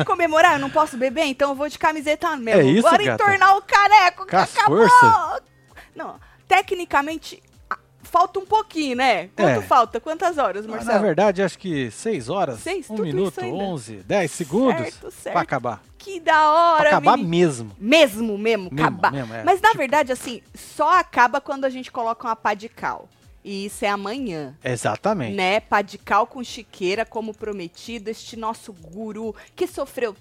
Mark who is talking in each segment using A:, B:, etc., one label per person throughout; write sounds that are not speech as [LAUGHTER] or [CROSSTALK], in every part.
A: Até comemorar, eu não posso beber, então eu vou de camiseta mesmo.
B: É isso,
A: Bora
B: gata?
A: entornar o caneco, que acabou!
B: força?
A: Não, tecnicamente, falta um pouquinho, né? Quanto
B: É.
A: falta? Quantas horas,
B: Na
A: Marcelo?
B: verdade, acho que 6 horas,
A: Seis?
B: 1
A: Tudo
B: minuto,
A: isso ainda?
B: 11, 10 segundos
A: Certo, certo.
B: pra acabar.
A: Que da hora,
B: Pra acabar
A: menino.
B: mesmo.
A: Mesmo, mesmo,
B: Mesmo,
A: acabar.
B: mesmo, é.
A: Mas na
B: Tipo-
A: verdade, assim, só acaba quando a gente coloca uma pá de cal. E isso é amanhã.
B: Exatamente.
A: Né? Pá de cal com chiqueira, como prometido, este nosso guru que sofreu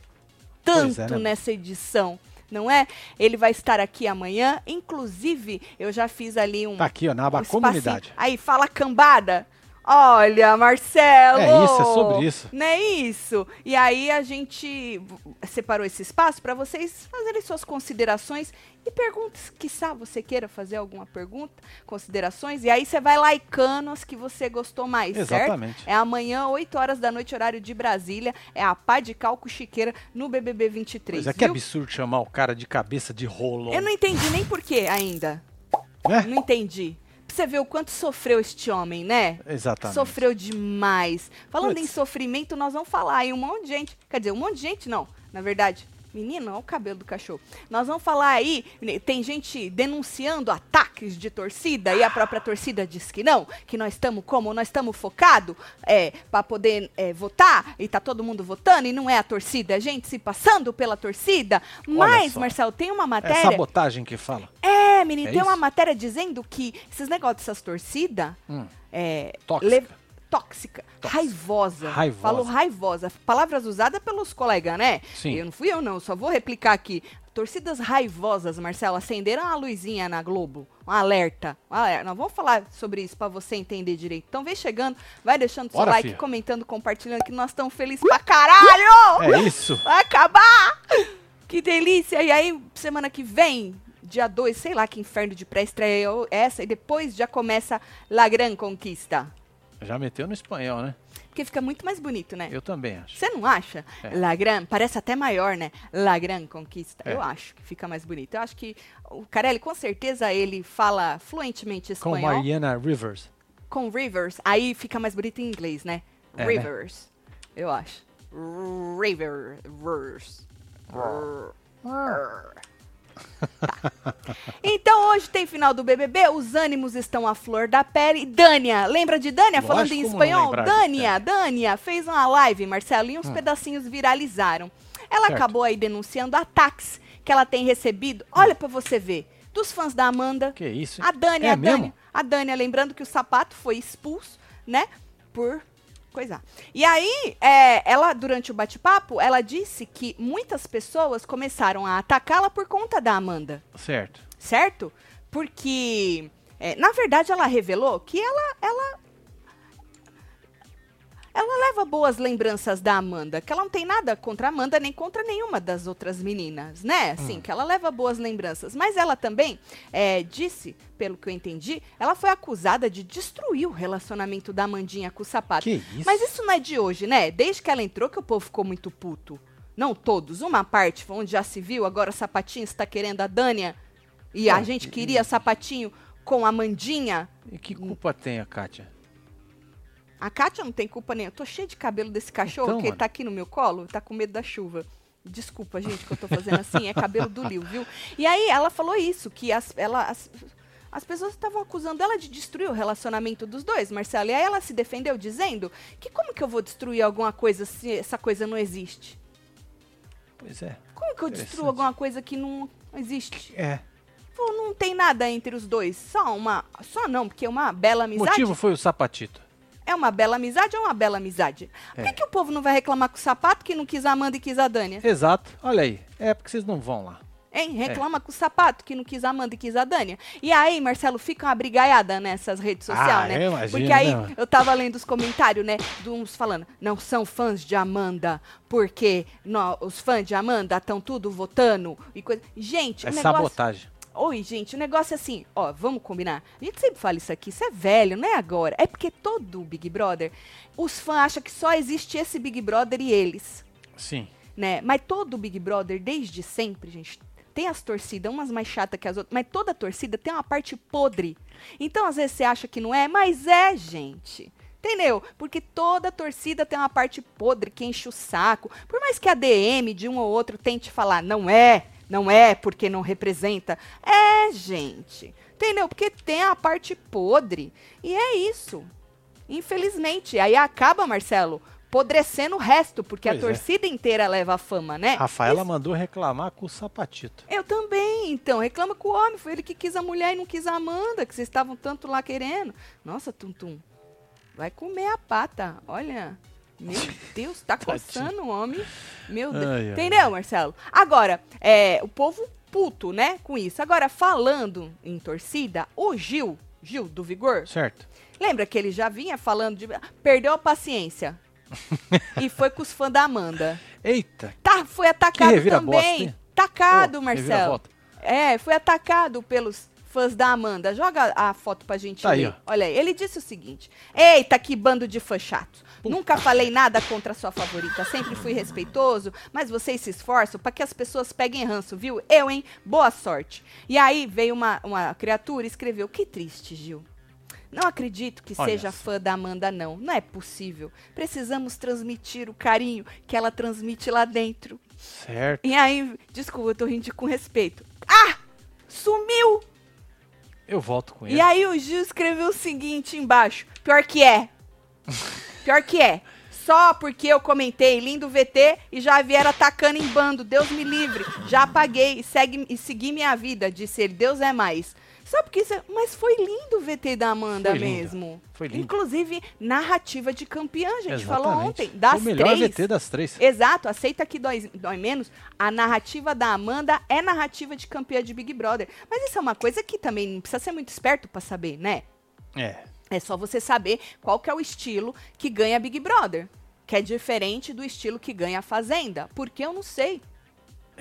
A: tanto
B: Pois é, né?
A: nessa edição. Não é? Ele vai estar aqui amanhã. Inclusive, eu já fiz ali um.
B: Tá aqui, ó, na aba
A: um
B: comunidade.
A: Aí, fala cambada. Olha, Marcelo!
B: É isso, é sobre isso.
A: Não é isso? E aí a gente separou esse espaço para vocês fazerem suas considerações e perguntas. Quiçá você queira fazer alguma pergunta, considerações. E aí você vai laicando as que você gostou mais, certo?
B: Exatamente.
A: É amanhã, 8 horas da noite, horário de Brasília. É a pá de calco chiqueira no BBB 23.
B: Mas é que
A: viu?
B: absurdo chamar o cara de cabeça de rolo.
A: Eu não entendi nem por quê ainda.
B: Né?
A: Não entendi. Você ver o quanto sofreu este homem, né?
B: Exatamente.
A: Sofreu demais. Falando
B: Puts.
A: em sofrimento, nós vamos falar aí um monte de gente. Quer dizer, um monte de gente não, na verdade. Menino, olha o cabelo do cachorro. Nós vamos falar aí, né, tem gente denunciando ataques de torcida e a própria torcida diz que não, que nós estamos como? Nós estamos focados é, para poder é, votar e tá todo mundo votando e não é a torcida, é a gente se passando pela torcida. Mas. Marcelo, tem uma
B: É
A: matéria.
B: sabotagem que fala.
A: É, menino,
B: É
A: tem uma
B: isso?
A: matéria dizendo que esses negócios dessas torcidas
B: Hum.
A: é,
B: Tóxica.
A: le- tóxica, raivosa.
B: Raivosa.
A: Falou raivosa. Palavras usadas pelos colegas, né?
B: Sim.
A: Eu não fui eu, não. Só vou replicar aqui. Torcidas raivosas, Marcelo, acenderam a luzinha na Globo. Um alerta. Um alerta. Nós vamos falar sobre isso pra você entender direito. Então vem chegando, vai deixando seu
B: Bora,
A: like,
B: filha.
A: comentando, compartilhando, que nós estamos felizes pra caralho!
B: É isso.
A: Vai acabar! Que delícia! E aí, semana que vem, dia 2, sei lá que inferno de pré-estreia é essa, e depois já começa La Gran Conquista.
B: Já meteu no espanhol, né?
A: Porque fica muito mais bonito, né?
B: Eu também acho.
A: Você não acha?
B: É.
A: La Gran, parece até maior, né? La Gran Conquista.
B: É.
A: Eu acho que fica mais bonito. Eu acho que o Carelli, com certeza, ele fala fluentemente
B: Com
A: espanhol.
B: Mariana Rivers.
A: Com Rivers, aí fica mais bonito em inglês, né?
B: É, né?
A: Rivers, eu acho. Rivers. Tá. Então hoje tem final do BBB, os ânimos estão à flor da pele. Dânia, lembra de Dânia
B: Lógico,
A: falando em espanhol? Dânia, Dânia fez uma live, Marcelo, e uns pedacinhos viralizaram. Ela
B: Certo.
A: acabou aí denunciando ataques que ela tem recebido. Olha pra você ver, dos fãs da Amanda,
B: Que isso?
A: a Dânia,
B: É
A: a Dânia, a Dânia, lembrando que o sapato foi expulso, né? Por coisar. E aí, é, ela, durante o bate-papo, ela disse que muitas pessoas começaram a atacá-la por conta da Amanda,
B: Certo.
A: certo? Porque, é, na verdade, ela revelou que ela, ela ela leva boas lembranças da Amanda, que ela não tem nada contra a Amanda nem contra nenhuma das outras meninas, né? Assim, que ela leva boas lembranças. Mas ela também é, disse, pelo que eu entendi, ela foi acusada de destruir o relacionamento da Amandinha com o sapato.
B: Que isso?
A: Mas isso não é de hoje, né? Desde que ela entrou que o povo ficou muito puto. Não todos, uma parte, onde já se viu, agora o Sapatinho está querendo a Dânia e a gente
B: e-
A: queria Sapatinho com a Amandinha.
B: E que culpa tem a Kátia?
A: A Kátia não tem culpa nenhuma. Eu tô cheio de cabelo desse cachorro,
B: Então,
A: que ele
B: mano.
A: tá aqui no meu colo, tá com medo da chuva. Desculpa, gente, que eu tô fazendo assim, é cabelo do Lil, viu? E aí ela falou isso, que as, ela, as, as pessoas estavam acusando ela de destruir o relacionamento dos dois, Marcelo. E aí ela se defendeu dizendo que como que eu vou destruir alguma coisa se essa coisa não existe?
B: Pois é.
A: Como que eu destruo alguma coisa que não existe?
B: É.
A: Pô, não tem nada entre os dois. Só uma. Só não, porque é uma bela
B: O
A: amizade.
B: motivo foi o sapatito.
A: É uma bela amizade ou é uma bela amizade? Por que,
B: É.
A: que o povo não vai reclamar com o sapato que não quis a Amanda e quis a Dânia?
B: Exato. Olha aí. É porque vocês não vão lá.
A: Hein? Reclama com o sapato que não quis a Amanda e quis a Dânia. E aí, Marcelo, fica uma brigaiada nessas redes sociais,
B: Ah,
A: né?
B: eu imagino,
A: Porque aí
B: né?
A: eu tava lendo os comentários, né? De uns falando, não são fãs de Amanda, porque nó- os fãs de Amanda estão tudo votando e coisa. Gente,
B: É
A: o negócio.
B: sabotagem.
A: Oi, gente, o negócio é assim, ó, vamos combinar. A gente sempre fala isso aqui, isso é velho, não é agora. É porque todo Big Brother, os fãs acham que só existe esse Big Brother e eles,
B: Sim.
A: né? Mas todo Big Brother, desde sempre, gente, tem as torcidas, umas mais chatas que as outras, mas toda torcida tem uma parte podre. Então, às vezes você acha que não é, mas é, gente. Entendeu? Porque toda torcida tem uma parte podre que enche o saco. Por mais que a DM de um ou outro tente falar, não é, não é porque não representa. É, gente. Entendeu? Porque tem a parte podre. E é isso. Infelizmente. Aí acaba, Marcelo, podrecendo o resto, porque
B: Pois
A: a
B: é.
A: torcida inteira leva a fama, né?
B: Rafaela mandou reclamar com o sapatito.
A: Eu também, então. Reclama com o homem. Foi ele que quis a mulher e não quis a Amanda, que vocês estavam tanto lá querendo. Nossa, Tum Tum. Vai comer a pata. Olha. Meu Deus, tá coçando o homem. Meu Deus.
B: Ai, ai,
A: Entendeu, Marcelo? Agora, é, o povo puto, né, com isso. Agora, falando em torcida, o Gil, Gil do Vigor,
B: Certo.
A: lembra que ele já vinha falando de. Perdeu a paciência. [LAUGHS] e foi com os fãs da Amanda.
B: Eita,
A: Tá, foi atacado também.
B: hein?
A: Tacado,
B: Ô,
A: Marcelo. É, foi atacado pelos fãs da Amanda. Joga a foto pra gente
B: Tá aí,
A: ler. Olha aí, ele disse o seguinte: Eita, que bando de fã chato. Nunca falei nada contra a sua favorita, sempre fui respeitoso, mas vocês se esforçam pra que as pessoas peguem ranço, viu? Eu, hein? Boa sorte. E aí veio uma, uma criatura e escreveu: Que triste, Gil. Não acredito que
B: Olha
A: seja
B: só.
A: fã da Amanda, não. Não é possível. Precisamos transmitir o carinho que ela transmite lá dentro.
B: certo.
A: E aí, desculpa, eu tô rindo com respeito. Ah! Sumiu!
B: Eu volto com ele.
A: E aí o Gil escreveu o seguinte embaixo. Pior que é. Pior que é. Só porque eu comentei lindo VT e já vieram atacando em bando. Deus me livre. Já apaguei e, segue, e segui minha vida, disse ele. Deus é mais. Só porque isso. é- Mas foi lindo o VT da Amanda
B: Foi
A: mesmo.
B: Foi lindo.
A: Inclusive, narrativa de campeã, a gente falou
B: Exatamente.
A: ontem. Das
B: o melhor
A: três.
B: VT das três.
A: Exato, aceita que dói, dói menos. A narrativa da Amanda é narrativa de campeã de Big Brother. Mas isso é uma coisa que também não precisa ser muito esperto pra saber, né?
B: É.
A: É só você saber qual que é o estilo que ganha Big Brother. Que é diferente do estilo que ganha a Fazenda. Porque eu não sei.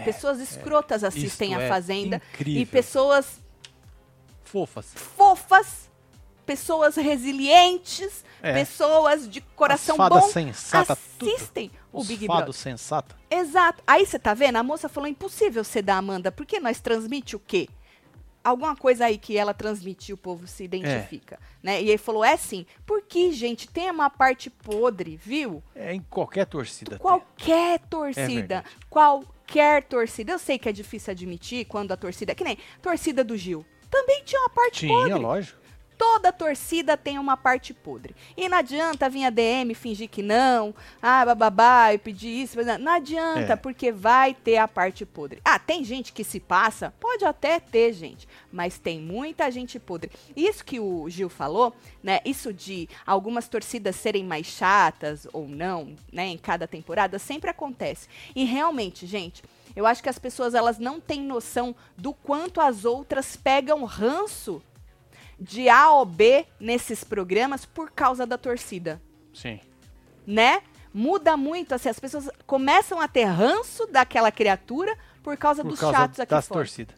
A: Pessoas escrotas assistem
B: Isto
A: a
B: é
A: Fazenda.
B: incrível.
A: E pessoas
B: Fofas.
A: fofas, pessoas resilientes,
B: É.
A: pessoas de coração
B: As
A: bom
B: sensata, tudo.
A: assistem o
B: Os
A: Big Brother.
B: sensata.
A: Exato. Aí você tá vendo? A moça falou impossível ser da Amanda, porque nós transmite o quê? Alguma coisa aí que ela transmite, o povo se identifica, né? E ele falou, é sim. Porque, gente, tem uma parte podre, viu?
B: É em qualquer torcida. tem.
A: Qualquer torcida,
B: verdade.
A: qualquer torcida. Eu sei que é difícil admitir quando a torcida, que nem torcida do Gil, também tinha uma parte podre.
B: Tinha, lógico.
A: Toda torcida tem uma parte podre. E não adianta vir a DM fingir que não, ah, bababá, eu pedi isso, não, não adianta,
B: É.
A: porque vai ter a parte podre. Ah, tem gente que se passa? Pode até ter, gente, mas tem muita gente podre. Isso que o Gil falou, né, isso de algumas torcidas serem mais chatas ou não, né, em cada temporada, sempre acontece. E realmente, gente, eu acho que as pessoas elas não têm noção do quanto as outras pegam ranço de A ou B nesses programas por causa da torcida,
B: Sim.
A: né? Muda muito, assim, as pessoas começam a ter ranço daquela criatura por causa
B: Por
A: dos
B: causa
A: chatos aqui
B: das
A: fora.
B: torcidas.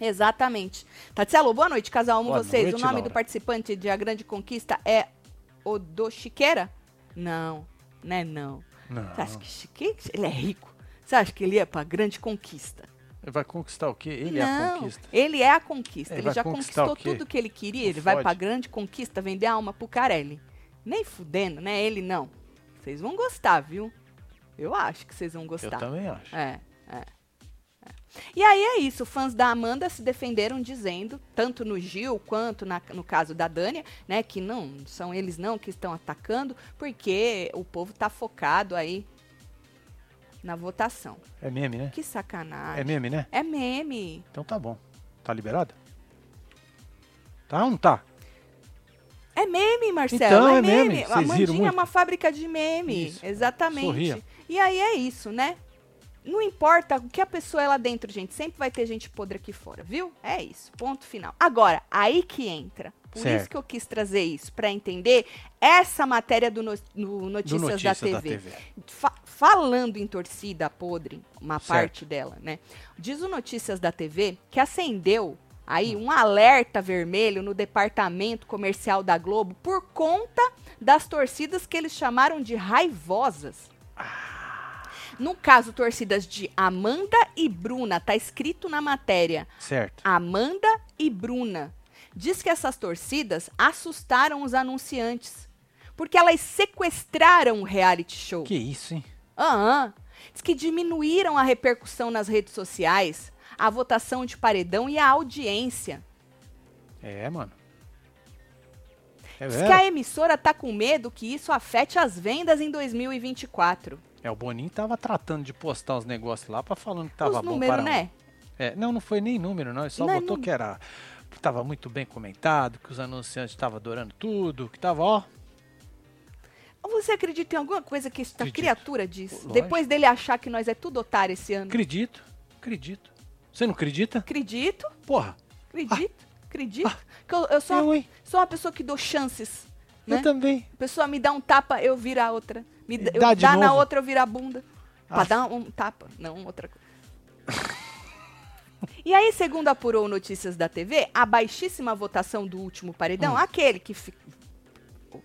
A: Exatamente. Tatielo, boa noite, casal, amo
B: Boa
A: vocês.
B: noite,
A: o nome
B: Laura.
A: do participante de A Grande Conquista é Odo Chiqueira? Não, né não.
B: Não.
A: Você acha que Chique? Ele é rico. Você acha que ele ia pra Grande Conquista?
B: Ele vai conquistar o quê? Ele é a
A: Não,
B: conquista.
A: Ele é a conquista.
B: Ele
A: Ele,
B: vai
A: já conquistou tudo que ele queria.
B: Não
A: Ele vai
B: fode.
A: pra grande conquista vender a alma pro Carelli. Nem fudendo, né? Ele não. Vocês vão gostar, viu? Eu acho que vocês vão
B: Eu
A: gostar.
B: também acho.
A: É, é, é. E aí é isso, fãs da Amanda se defenderam dizendo, tanto no Gil quanto na- no caso da Dânia, né, que não são eles não que estão atacando, porque o povo tá focado aí na votação.
B: É meme, né?
A: Que sacanagem.
B: É meme, né?
A: É meme.
B: Então tá bom. Tá liberado? Tá ou não tá?
A: É meme, Marcelo.
B: Então,
A: é
B: é
A: meme.
B: meme.
A: A Mandinha é uma fábrica de meme.
B: Isso.
A: Exatamente.
B: Sorria.
A: E aí é isso, né? Não importa o que a pessoa é lá dentro, gente. Sempre vai ter gente podre aqui fora, viu? É isso. Ponto final. Agora, aí que entra. Por isso
B: Certo.
A: que eu quis trazer isso, pra entender essa matéria do, no- no
B: Do
A: Notícias,
B: Notícias
A: da
B: da
A: TV.
B: TV.
A: Fa- falando em torcida podre, uma
B: Certo.
A: parte dela, né? Diz o Notícias da TV que acendeu aí um alerta vermelho no departamento comercial da Globo por conta das torcidas que eles chamaram de raivosas. No caso, torcidas de Amanda e Bruna, tá escrito na matéria.
B: Certo.
A: Amanda e Bruna. Diz que essas torcidas assustaram os anunciantes. Porque elas sequestraram o reality show.
B: Que isso, hein?
A: Aham. Diz que diminuíram a repercussão nas redes sociais, a votação de paredão e a audiência.
B: É, mano. É,
A: Diz que a emissora tá com medo que isso afete as vendas em 2024.
B: É, o Boninho tava tratando de postar os negócios lá pra falando que tava
A: Os
B: bom
A: números,
B: para
A: né?
B: É, não, não foi nem número, não. Ele só
A: Não é
B: botou
A: número.
B: que era. Tava muito bem comentado, que os anunciantes estavam adorando tudo, que tava, ó.
A: Você acredita em alguma coisa que esta
B: Acredito.
A: criatura diz?
B: Lógico.
A: Depois dele achar que nós é tudo otário esse ano.
B: Acredito, acredito. Você não acredita?
A: Acredito,
B: Porra,
A: acredito, acredito. Que eu, eu sou,
B: eu,
A: sou uma pessoa que dou chances. Né?
B: Eu também.
A: A pessoa me dá um tapa, eu viro a outra. Me dá,
B: Dá
A: dá na outra, eu viro a bunda. Pra
B: Ah.
A: dar um tapa, não outra coisa. e aí, segundo apurou Notícias da TV, a baixíssima votação do último paredão,
B: Hum.
A: aquele que fi-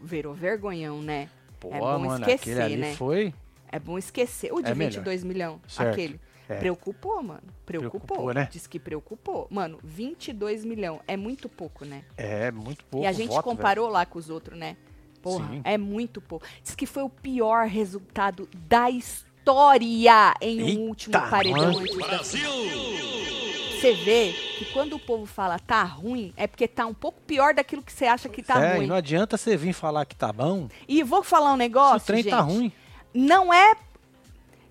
A: virou vergonhão, né?
B: Pô,
A: É bom
B: mano,
A: esquecer, né?
B: foi.
A: É bom esquecer. O de
B: É melhor.
A: 22 milhões, aquele.
B: É.
A: Preocupou, mano. Preocupou.
B: Preocupou, né?
A: Diz que preocupou. Mano, 22 milhões é muito pouco, né?
B: É, muito pouco.
A: e a gente
B: voto,
A: comparou lá com os outros, né? Porra,
B: Sim.
A: é muito pouco. Diz que foi o pior resultado da história em um
B: Eita,
A: último paredão antes da Você vê que quando o povo fala tá ruim, é porque tá um pouco pior daquilo que você acha que tá.
B: É,
A: ruim.
B: não adianta você vir falar que tá bom,
A: E vou falar um
B: se
A: negócio,
B: o trem
A: gente.
B: tá ruim.
A: não é.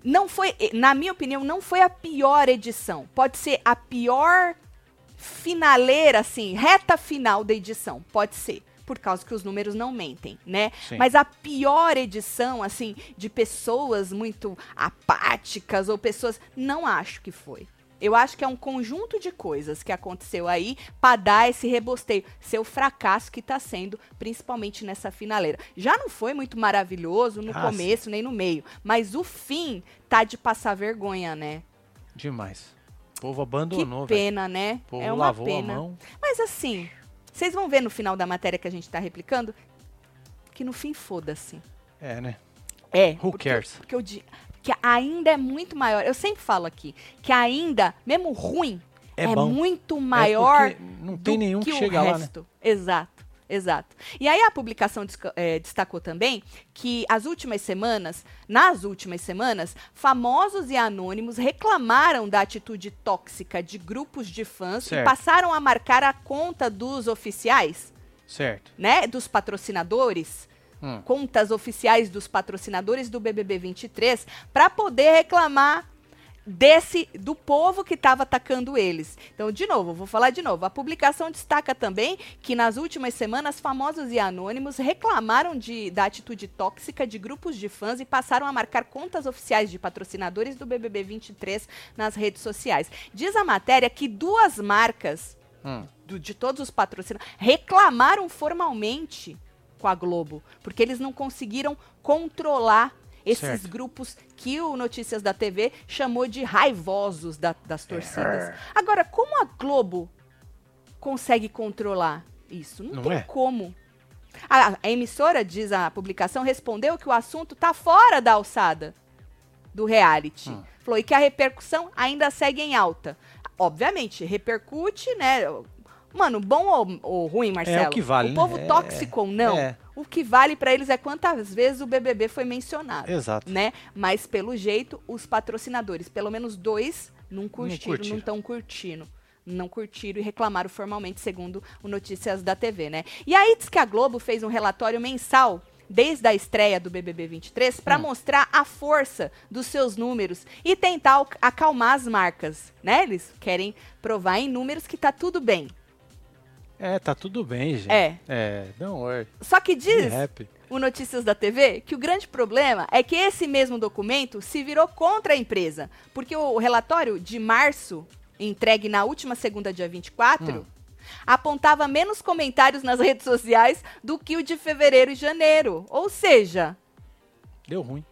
A: Não foi, na minha opinião, não foi a pior edição. Pode ser a pior finaleira, assim, reta final da edição. Pode ser. Por causa que os números não mentem, né?
B: Sim.
A: Mas a pior edição, assim, de pessoas muito apáticas ou pessoas. Não acho que foi. Eu acho que é um conjunto de coisas que aconteceu aí para dar esse rebosteio. Seu fracasso que tá sendo, principalmente nessa finaleira. Já não foi muito maravilhoso no
B: Ah,
A: começo nem no meio, mas o fim tá de passar vergonha, né?
B: Demais. O povo
A: Que
B: abandonou, velho.
A: pena, né?
B: O povo
A: é uma
B: lavou
A: pena.
B: a mão.
A: Mas assim, vocês vão ver no final da matéria que a gente tá replicando que no fim foda-se.
B: É, né?
A: É.
B: Who
A: porque,
B: cares?
A: Porque eu que ainda é muito maior. Eu sempre falo aqui que ainda, mesmo ruim,
B: É
A: é, muito maior
B: É não tem
A: do
B: nenhum
A: que,
B: que
A: o
B: chega lá, né?
A: Exato. Exato. E aí a publicação eh, destacou também que as últimas semanas, nas últimas semanas, famosos e anônimos reclamaram da atitude tóxica de grupos de fãs
B: Certo.
A: e passaram a marcar a conta dos oficiais,
B: Certo.
A: né, dos patrocinadores,
B: Hum.
A: contas oficiais dos patrocinadores do BBB 23 para poder reclamar desse do povo que estava atacando eles. Então, de novo, vou falar de novo. A publicação destaca também que nas últimas semanas famosos e anônimos reclamaram de, da atitude tóxica de grupos de fãs e passaram a marcar contas oficiais de patrocinadores do BBB 23 nas redes sociais. Diz a matéria que duas marcas
B: Hum.
A: do- de todos os patrocinadores reclamaram formalmente com a Globo, porque eles não conseguiram controlar esses
B: Certo.
A: grupos que o Notícias da TV chamou de raivosos da- das torcidas. Agora, como a Globo consegue controlar isso? Não,
B: Não
A: tem
B: é?
A: como. A, a emissora, diz a publicação, respondeu que o assunto está fora da alçada do reality.
B: Hum.
A: Falou e que a repercussão ainda segue em alta. Obviamente, repercute, né? Mano, bom ou, ou ruim, Marcelo?
B: que vale,
A: O povo
B: né? É,
A: tóxico ou não,
B: é.
A: o que vale pra eles é quantas vezes o BBB foi mencionado,
B: Exato.
A: né? Mas pelo jeito, os patrocinadores, pelo menos dois, não curtiram, não estão curtindo. Não curtiram e reclamaram formalmente, segundo o Notícias da TV, né? E aí diz que a Globo fez um relatório mensal desde a estreia do BBB 23 para
B: Hum.
A: mostrar a força dos seus números e tentar al- acalmar as marcas, né? Eles querem provar em números que tá tudo bem.
B: É, tá tudo bem, gente.
A: É.
B: É, don't worry.
A: Só que diz o Notícias da TV que o grande problema é que esse mesmo documento se virou contra a empresa. Porque o relatório de março, entregue na última segunda, dia 24,
B: Hum.
A: apontava menos comentários nas [LAUGHS] redes sociais do que o de fevereiro e janeiro. Ou seja,
B: Deu ruim.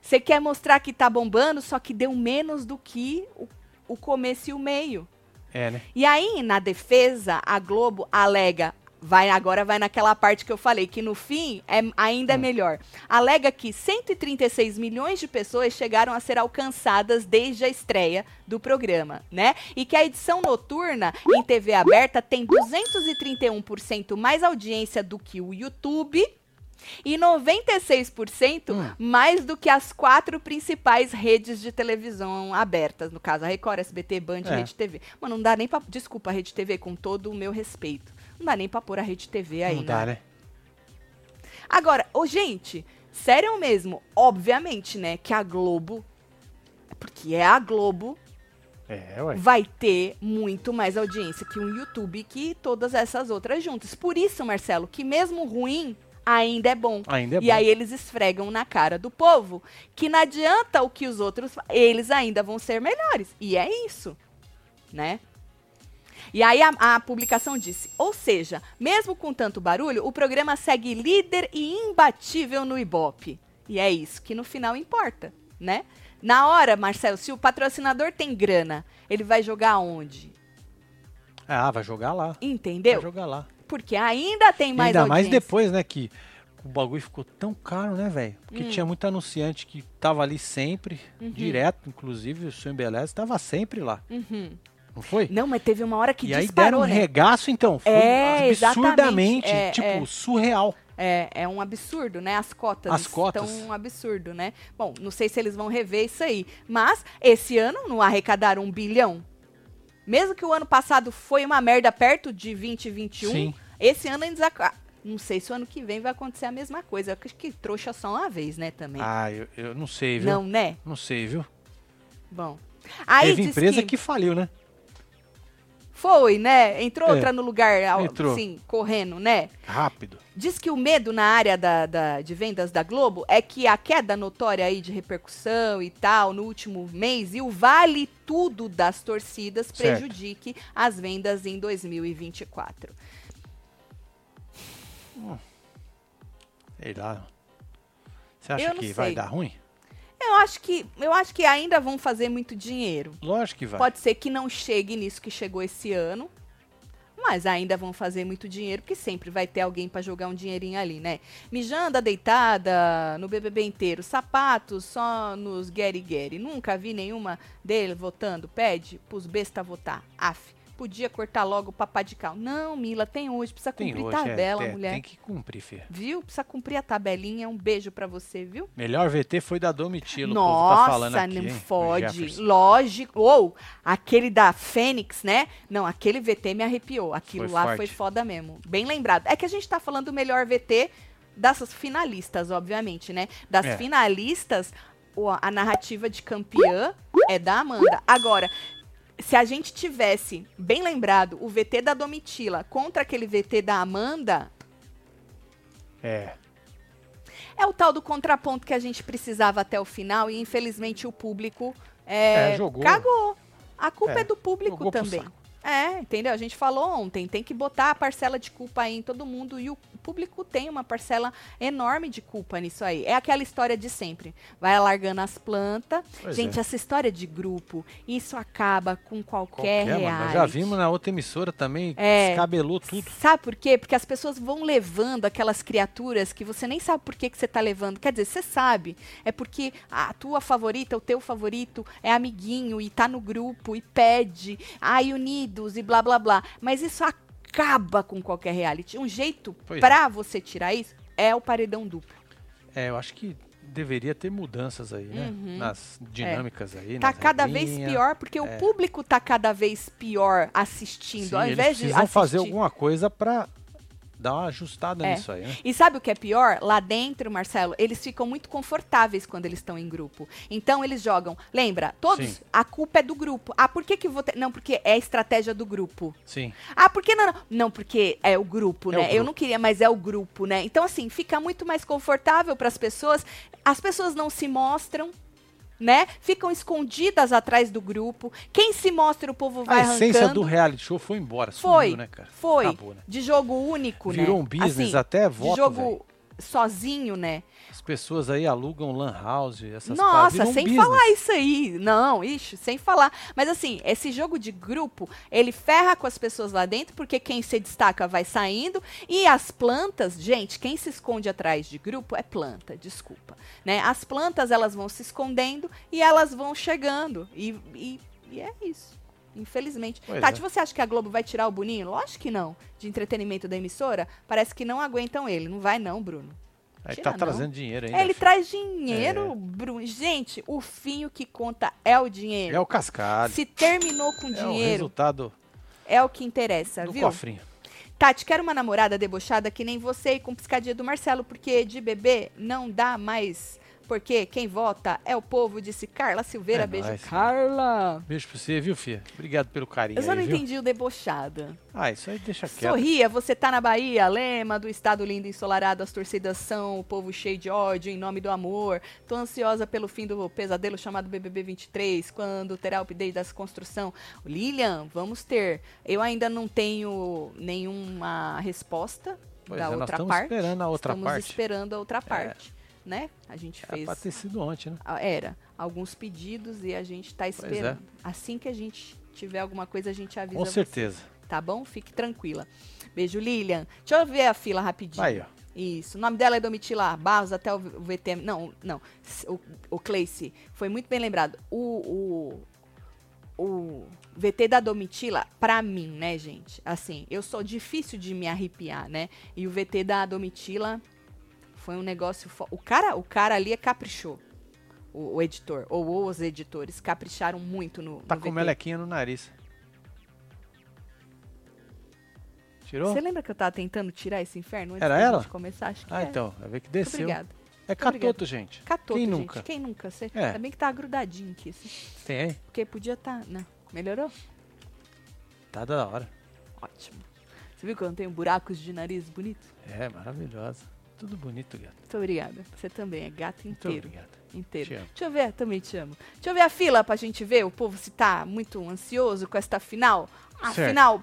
A: você quer mostrar que tá bombando, só que deu menos do que o, o começo e o meio.
B: É, né?
A: E aí, na defesa, a Globo alega. Vai, agora vai naquela parte que eu falei, que no fim é, ainda é melhor. Alega que 136 milhões de pessoas chegaram a ser alcançadas desde a estreia do programa, né? E que a edição noturna em TV aberta tem 231% mais audiência do que o YouTube, E 96%
B: Hum.
A: mais do que as quatro principais redes de televisão abertas. No caso, a Record, SBT, Band e
B: É.
A: Rede TV. Mano, não dá nem pra. Desculpa, a Rede TV, com todo o meu respeito. Não dá nem pra pôr a Rede TV aí.
B: Não
A: né?
B: dá, né?
A: Agora, ô, gente, sério mesmo, obviamente, né, que a Globo. Porque é a Globo,
B: É, ué.
A: vai ter muito mais audiência que o YouTube que todas essas outras juntas. Por isso, Marcelo, que mesmo ruim ainda é bom.
B: Ainda é
A: e
B: bom.
A: aí eles esfregam na cara do povo que não adianta o que os outros, eles ainda vão ser melhores. E é isso, né? E aí a, a publicação disse, ou seja, mesmo com tanto barulho, o programa segue líder e imbatível no Ibope. E é isso que no final importa, né? Na hora, Marcelo, se o patrocinador tem grana, ele vai jogar onde?
B: Ah, vai jogar lá.
A: Entendeu?
B: Vai jogar lá.
A: Porque ainda tem mais
B: Ainda mais
A: audiência.
B: depois, né, que o bagulho ficou tão caro, né, velho? Porque
A: Hum.
B: tinha muito anunciante que tava ali sempre,
A: Uhum.
B: direto, inclusive o seu Embeleze tava sempre lá,
A: Uhum.
B: não foi?
A: Não, mas teve uma hora que
B: e aí deram
A: disparou,
B: um
A: né?
B: regaço, então. Foi
A: É,
B: absurdamente.
A: É,
B: tipo,
A: é.
B: surreal.
A: É, é um absurdo, né? As cotas
B: As cotas.
A: estão um absurdo, né? Bom, não sei se eles vão rever isso aí. Mas esse ano não arrecadaram um bilhão? Mesmo que o ano passado foi uma merda perto de 2021,
B: Sim.
A: esse ano ac- ah, Não sei se o ano que vem vai acontecer a mesma coisa. Eu acho que trouxa só uma vez, né, também.
B: Ah, eu, eu não sei, viu?
A: não, né?
B: Não sei, viu?
A: Bom. Aí
B: Teve empresa
A: que...
B: que... faliu, né?
A: Foi, né? Entrou
B: É.
A: outra no lugar,
B: Entrou.
A: assim, correndo, né?
B: Rápido.
A: Diz que o medo na área da, da- de vendas da Globo é que a queda notória aí de repercussão e tal no último mês e o vale tudo das torcidas
B: Certo.
A: prejudique as vendas em 2024.
B: Sei lá. Você acha que vai
A: sei.
B: dar ruim?
A: Eu acho que eu acho que ainda vão fazer muito dinheiro.
B: Lógico que vai.
A: Pode ser que não chegue nisso que chegou esse ano. Mas ainda vão fazer muito dinheiro, porque sempre vai ter alguém pra jogar um dinheirinho ali, né? Mijanda deitada no BBB inteiro, sapatos só nos Gary Gary. Nunca vi nenhuma dele votando. Pede pros besta votar. Af. Podia cortar logo o papá de cal. Não, Mila, tem hoje. Precisa cumprir
B: hoje, é,
A: tabela,
B: é,
A: mulher.
B: Tem que cumprir, filha.
A: Viu? Precisa cumprir a tabelinha. Um beijo pra você, viu?
B: Melhor VT foi da Domitila, o povo
A: Nossa,
B: tá falando aqui,
A: não
B: hein?
A: Fode. Lógico. Ou aquele da Fênix, né? Não, aquele VT me arrepiou. Aquilo
B: Foi
A: lá
B: forte.
A: foi foda mesmo. Bem lembrado. É que a gente tá falando do melhor VT dessas finalistas, obviamente, né? Das
B: É.
A: finalistas, a narrativa de campeã é da Amanda. Agora, se a gente tivesse bem lembrado o VT da Domitila contra aquele VT da Amanda,
B: É,
A: é o tal do contraponto que a gente precisava até o final e infelizmente o público é,
B: É, jogou.
A: cagou. A culpa é,
B: É,
A: do público também. É, entendeu? A gente falou ontem, tem que botar a parcela de culpa aí em todo mundo e o público tem uma parcela enorme de culpa nisso aí. É aquela história de sempre. Vai alargando as plantas.
B: Pois
A: gente,
B: é.
A: essa história de grupo, isso acaba com qualquer,
B: qualquer. Nós já vimos na outra emissora também,
A: É.
B: descabelou tudo.
A: Sabe por quê? Porque as pessoas vão levando aquelas criaturas que você nem sabe por que, que você tá levando. Quer dizer, você sabe. É porque a tua favorita, o teu favorito é amiguinho e tá no grupo e pede, ai, unidos e blá blá blá. Mas isso acaba com qualquer reality. Um jeito
B: Pois
A: pra você tirar isso é o paredão duplo.
B: É, eu acho que deveria ter mudanças aí, né?
A: Uhum.
B: Nas dinâmicas aí,
A: Tá cada vez
B: regrinhas.
A: pior, porque o
B: É.
A: público tá cada vez pior assistindo.
B: Sim,
A: Ao
B: eles
A: invés de
B: precisam
A: assistir.
B: fazer alguma coisa pra dar uma ajustada
A: É.
B: nisso aí, né?
A: E sabe o que é pior? Lá dentro, Marcelo, eles ficam muito confortáveis quando eles estão em grupo. Então eles jogam. Lembra? Todos.
B: Sim.
A: A culpa é do grupo. Ah, por que que vou ter... Não, porque é a estratégia do grupo.
B: Sim.
A: Ah, por que não? Não, não porque é o grupo,
B: É
A: né?
B: o
A: Eu
B: grupo.
A: não queria, mas é o grupo, né? Então, assim, fica muito mais confortável para as pessoas. As pessoas não se mostram. Né? Ficam escondidas atrás do grupo. Quem se mostra, o povo vai
B: a essência
A: arrancando.
B: do reality show foi embora,
A: Foi,
B: sumiu, né, cara?
A: Foi.
B: Acabou, né?
A: De jogo único, né?
B: Virou um business
A: Assim,
B: até
A: de
B: voto,
A: jogo
B: velho.
A: Sozinho, né?
B: As pessoas aí alugam lan house, essas
A: Nossa, sem
B: business.
A: falar isso aí. Não, ixi, sem falar. Mas assim, esse jogo de grupo, ele ferra com as pessoas lá dentro, porque quem se destaca vai saindo. E as plantas, gente, quem se esconde atrás de grupo é planta, desculpa. Né? As plantas, elas vão se escondendo e elas vão chegando. E, e, e é isso. Infelizmente.
B: Pois
A: Tati,
B: é.
A: você acha que a Globo vai tirar o Boninho? Lógico que não. De entretenimento da emissora, parece que não aguentam ele. Não vai não, Bruno. Tira
B: tá
A: não.
B: trazendo dinheiro ainda.
A: É, ele traz dinheiro, Bruno. Gente, o fim o que conta é o dinheiro.
B: É o cascalho.
A: Se terminou com
B: É o
A: dinheiro,
B: resultado
A: é o que interessa,
B: do
A: viu?
B: cofrinho.
A: Tati, quero uma namorada debochada que nem você e com piscadinha do Marcelo, porque de bebê não dá mais. Porque quem vota é o povo, disse Carla Silveira.
B: É
A: Beijo,
B: nóis.
A: Carla.
B: Beijo pra você, viu, filha? Obrigado pelo carinho
A: Eu só
B: aí,
A: não
B: viu?
A: entendi o debochada.
B: Ah, isso aí deixa quieto.
A: Sorria, você tá na Bahia, lema do estado lindo e ensolarado, as torcidas são o povo cheio de ódio em nome do amor. Tô ansiosa pelo fim do pesadelo chamado BBB 23, quando terá o update das construção. Lilian, vamos ter. Eu ainda não tenho nenhuma resposta
B: Pois
A: da
B: é, nós
A: outra
B: estamos
A: parte.
B: esperando a outra
A: Estamos
B: parte.
A: esperando a outra parte, né? A gente
B: Era
A: fez
B: pra ter sido ontem, né?
A: era alguns pedidos e a gente tá
B: é.
A: esperando. Assim que a gente tiver alguma coisa, a gente avisa
B: Com
A: você.
B: certeza.
A: Tá bom? Fique tranquila. Beijo, Lilian. Deixa eu ver a fila rapidinho.
B: Aí, ó.
A: Isso. O nome dela é Domitila Barros, até o VTM. Não, não. O, o Cleice. Foi muito bem lembrado. O, o, o VT da Domitila, pra mim, né, gente? Assim, eu sou difícil de me arrepiar, né? E o VT da Domitila foi um negócio. fo- O cara, o cara ali é caprichou. O, o editor, ou os editores, capricharam muito no.
B: Tá
A: no
B: com
A: VT.
B: melequinha no nariz. Tirou?
A: Você lembra que eu tava tentando tirar esse inferno antes
B: Era ela?
A: começar? Acho que
B: Ah,
A: é.
B: então. Vai ver que desceu.
A: obrigada.
B: É catoto, gente.
A: Catoto,
B: Quem
A: gente.
B: nunca?
A: Quem nunca? Você,
B: É.
A: Ainda bem que tá grudadinho aqui. assim.
B: Tem.
A: Porque podia tá, né? Melhorou?
B: Tá da hora.
A: Ótimo. Você viu que eu não tenho buracos de nariz bonito?
B: É, maravilhosa. Tudo bonito, gato.
A: Muito obrigada. Você também é gato
B: Muito
A: inteiro.
B: obrigado.
A: Inteiro.
B: Te amo.
A: Deixa eu ver, também te amo. Deixa eu ver a fila pra gente ver o povo se tá muito ansioso com esta final. A
B: Certo.
A: final.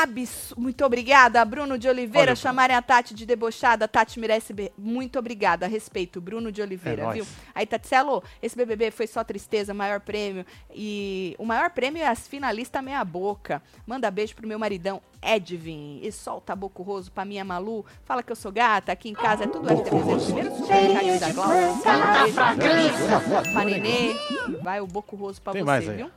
A: Abs... Muito obrigada, Bruno de Oliveira.
B: Olha,
A: chamarem a Tati de debochada. Tati merece. be- Muito obrigada. Respeito, Bruno de Oliveira,
B: É nóis.
A: viu? Aí, Tatselo, esse BBB foi só tristeza, maior prêmio. E o maior prêmio é as finalistas meia boca. Manda beijo pro meu maridão Edvin. E solta Boco Roso pra minha Malu. Fala que eu sou gata. Aqui em casa é tudo FTV. Primeiro supermercado da. E vai o Boco Roso pra
B: Tem
A: você,
B: mais aí.
A: viu?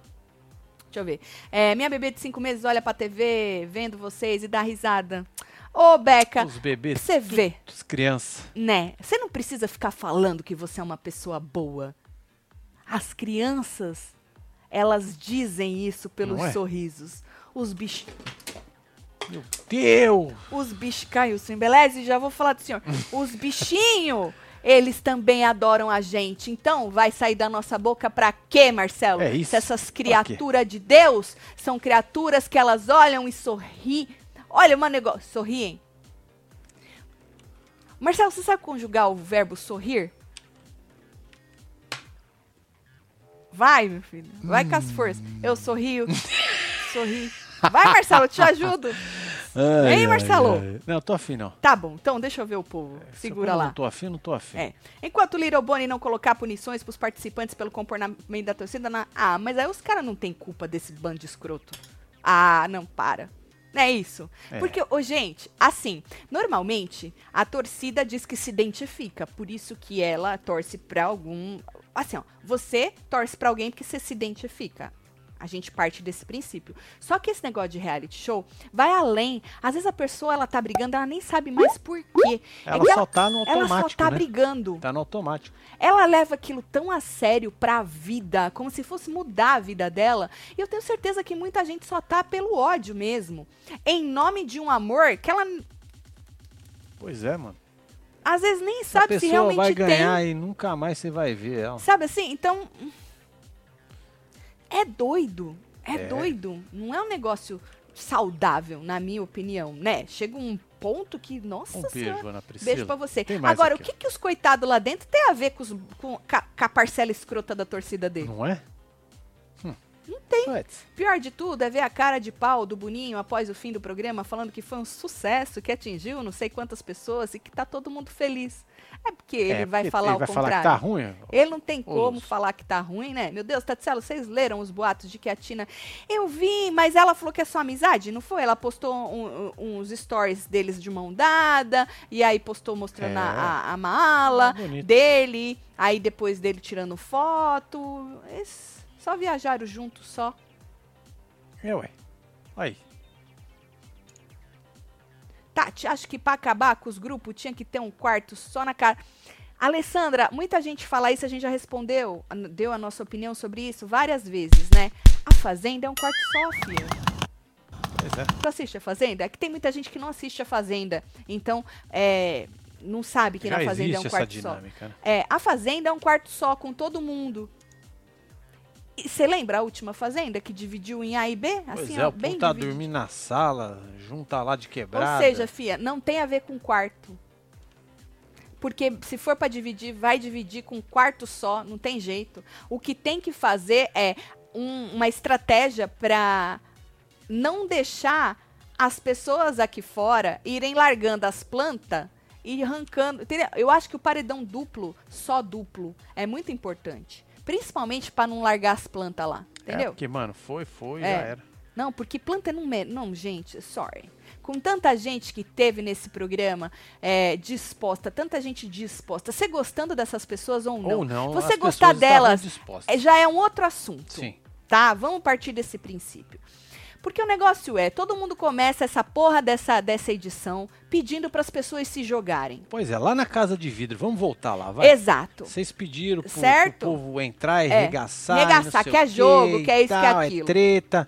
A: Deixa eu ver. É, minha bebê de cinco meses olha pra TV, vendo vocês e dá risada. Ô, Beca,
B: Os bebês,
A: você vê
B: as crianças.
A: né? Você não precisa ficar falando que você é uma pessoa boa. As crianças, elas dizem isso pelos
B: é?
A: sorrisos. Os bichos,
B: Meu Deus!
A: os bichos caiu sem beleza e já vou falar do senhor. [LAUGHS] Os bichinhos, eles também adoram a gente. Então, vai sair da nossa boca pra quê, Marcelo?
B: É isso.
A: Se essas criaturas de Deus são criaturas que elas olham e sorriem. Olha, uma negócio, sorriem. Marcelo, você sabe conjugar o verbo sorrir? Vai, meu filho. Vai com as forças. Eu sorrio. sorri. Vai, Marcelo, eu te ajudo. [LAUGHS]
B: Ai,
A: Hein,
B: ai,
A: Marcelo?
B: ai. Não, tô afim, não.
A: Tá bom, então deixa eu ver o povo.
B: Se
A: Segura lá.
B: Não tô afim, não tô afim.
A: É. Enquanto o Little Bonnie não colocar punições pros participantes pelo comportamento da torcida, na... ah, mas aí os caras não têm culpa desse bando de escroto. Ah, não, para. Não é isso?
B: É.
A: Porque, ô, gente, assim, normalmente a torcida diz que se identifica, por isso que ela torce pra algum. Assim, ó, você torce pra alguém porque você se identifica. A gente parte desse princípio. Só que esse negócio de reality show vai além. Às vezes a pessoa ela tá brigando, ela nem sabe mais por quê.
B: Ela
A: que
B: só tá no
A: ela
B: automático,
A: só tá
B: né?
A: brigando.
B: Tá no automático.
A: Ela leva aquilo tão a sério pra vida, como se fosse mudar a vida dela. E eu tenho certeza que muita gente só tá pelo ódio mesmo. Em nome de um amor que ela
B: Pois é, mano.
A: às vezes nem
B: a
A: sabe se
B: pessoa
A: realmente
B: vai
A: tem.
B: ganhar e nunca mais você vai ver ela.
A: Sabe assim? Então. É doido. É,
B: É.
A: doido. Não é um negócio saudável, na minha opinião, né? Chega um ponto que, nossa
B: Um
A: senhora.
B: beijo, Ana Priscila.
A: Beijo pra você. Agora,
B: aqui,
A: o que, que os coitados lá dentro tem a ver com, os, com, com a parcela escrota da torcida dele?
B: Não é?
A: Não tem.
B: Puts.
A: Pior de tudo é ver a cara de pau do Boninho após o fim do programa falando que foi um sucesso, que atingiu não sei quantas pessoas e que tá todo mundo feliz. É porque ele
B: É,
A: vai
B: porque
A: falar
B: ele
A: o
B: vai
A: contrário.
B: falar que tá ruim?
A: Ele não tem como falar que tá ruim, né? Meu Deus, Tatselo, vocês leram os boatos de que a Tina. Eu vi, mas ela falou que é só amizade, não foi? Ela postou um- um- uns stories deles de mão dada, e aí postou mostrando
B: É.
A: a, a- mala
B: bonito.
A: dele, aí depois dele tirando foto. Eles só viajaram juntos, só.
B: É, ué. Aí.
A: Tati, acho que pra acabar com os grupos tinha que ter um quarto só na cara. Alessandra, muita gente fala isso, a gente já respondeu, deu a nossa opinião sobre isso várias vezes, né? A Fazenda é um quarto só, filha.
B: Pois é.
A: Tu assiste a Fazenda? É que tem muita gente que não assiste a Fazenda. Então, é, não sabe que
B: Já
A: na Fazenda é um quarto só.
B: né?
A: É, a Fazenda é um quarto só com todo mundo. Você lembra a última Fazenda que dividiu em A e B?
B: Pois
A: Assim,
B: é,
A: ó, bem
B: tá dormindo na sala, junta lá de quebrada.
A: Ou seja, fia, não tem a ver com quarto. Porque se for pra dividir, vai dividir com um quarto só, não tem jeito. O que tem que fazer é um- uma estratégia pra não deixar as pessoas aqui fora irem largando as plantas e arrancando. Eu acho que o paredão duplo, só duplo, é muito importante. Principalmente pra não largar as plantas lá.
B: É,
A: Entendeu?
B: porque, mano, foi, foi,
A: É.
B: já era.
A: Não, porque planta não... Me... Não, gente, sorry. Com tanta gente que teve nesse programa é, disposta, tanta gente disposta, você gostando dessas pessoas ou não,
B: Ou não,
A: você gostar delas é, já é um outro assunto,
B: Sim.
A: tá? Vamos partir desse princípio. Porque o negócio é, todo mundo começa essa porra dessa, dessa edição pedindo para as pessoas se jogarem.
B: Pois é, lá na casa de vidro, vamos voltar lá, vai.
A: Exato.
B: Vocês pediram pro,
A: Certo?
B: pro povo entrar e
A: É,
B: regaçar.
A: regaçar, que é jogo, que é isso, que é
B: tal,
A: aquilo.
B: É treta.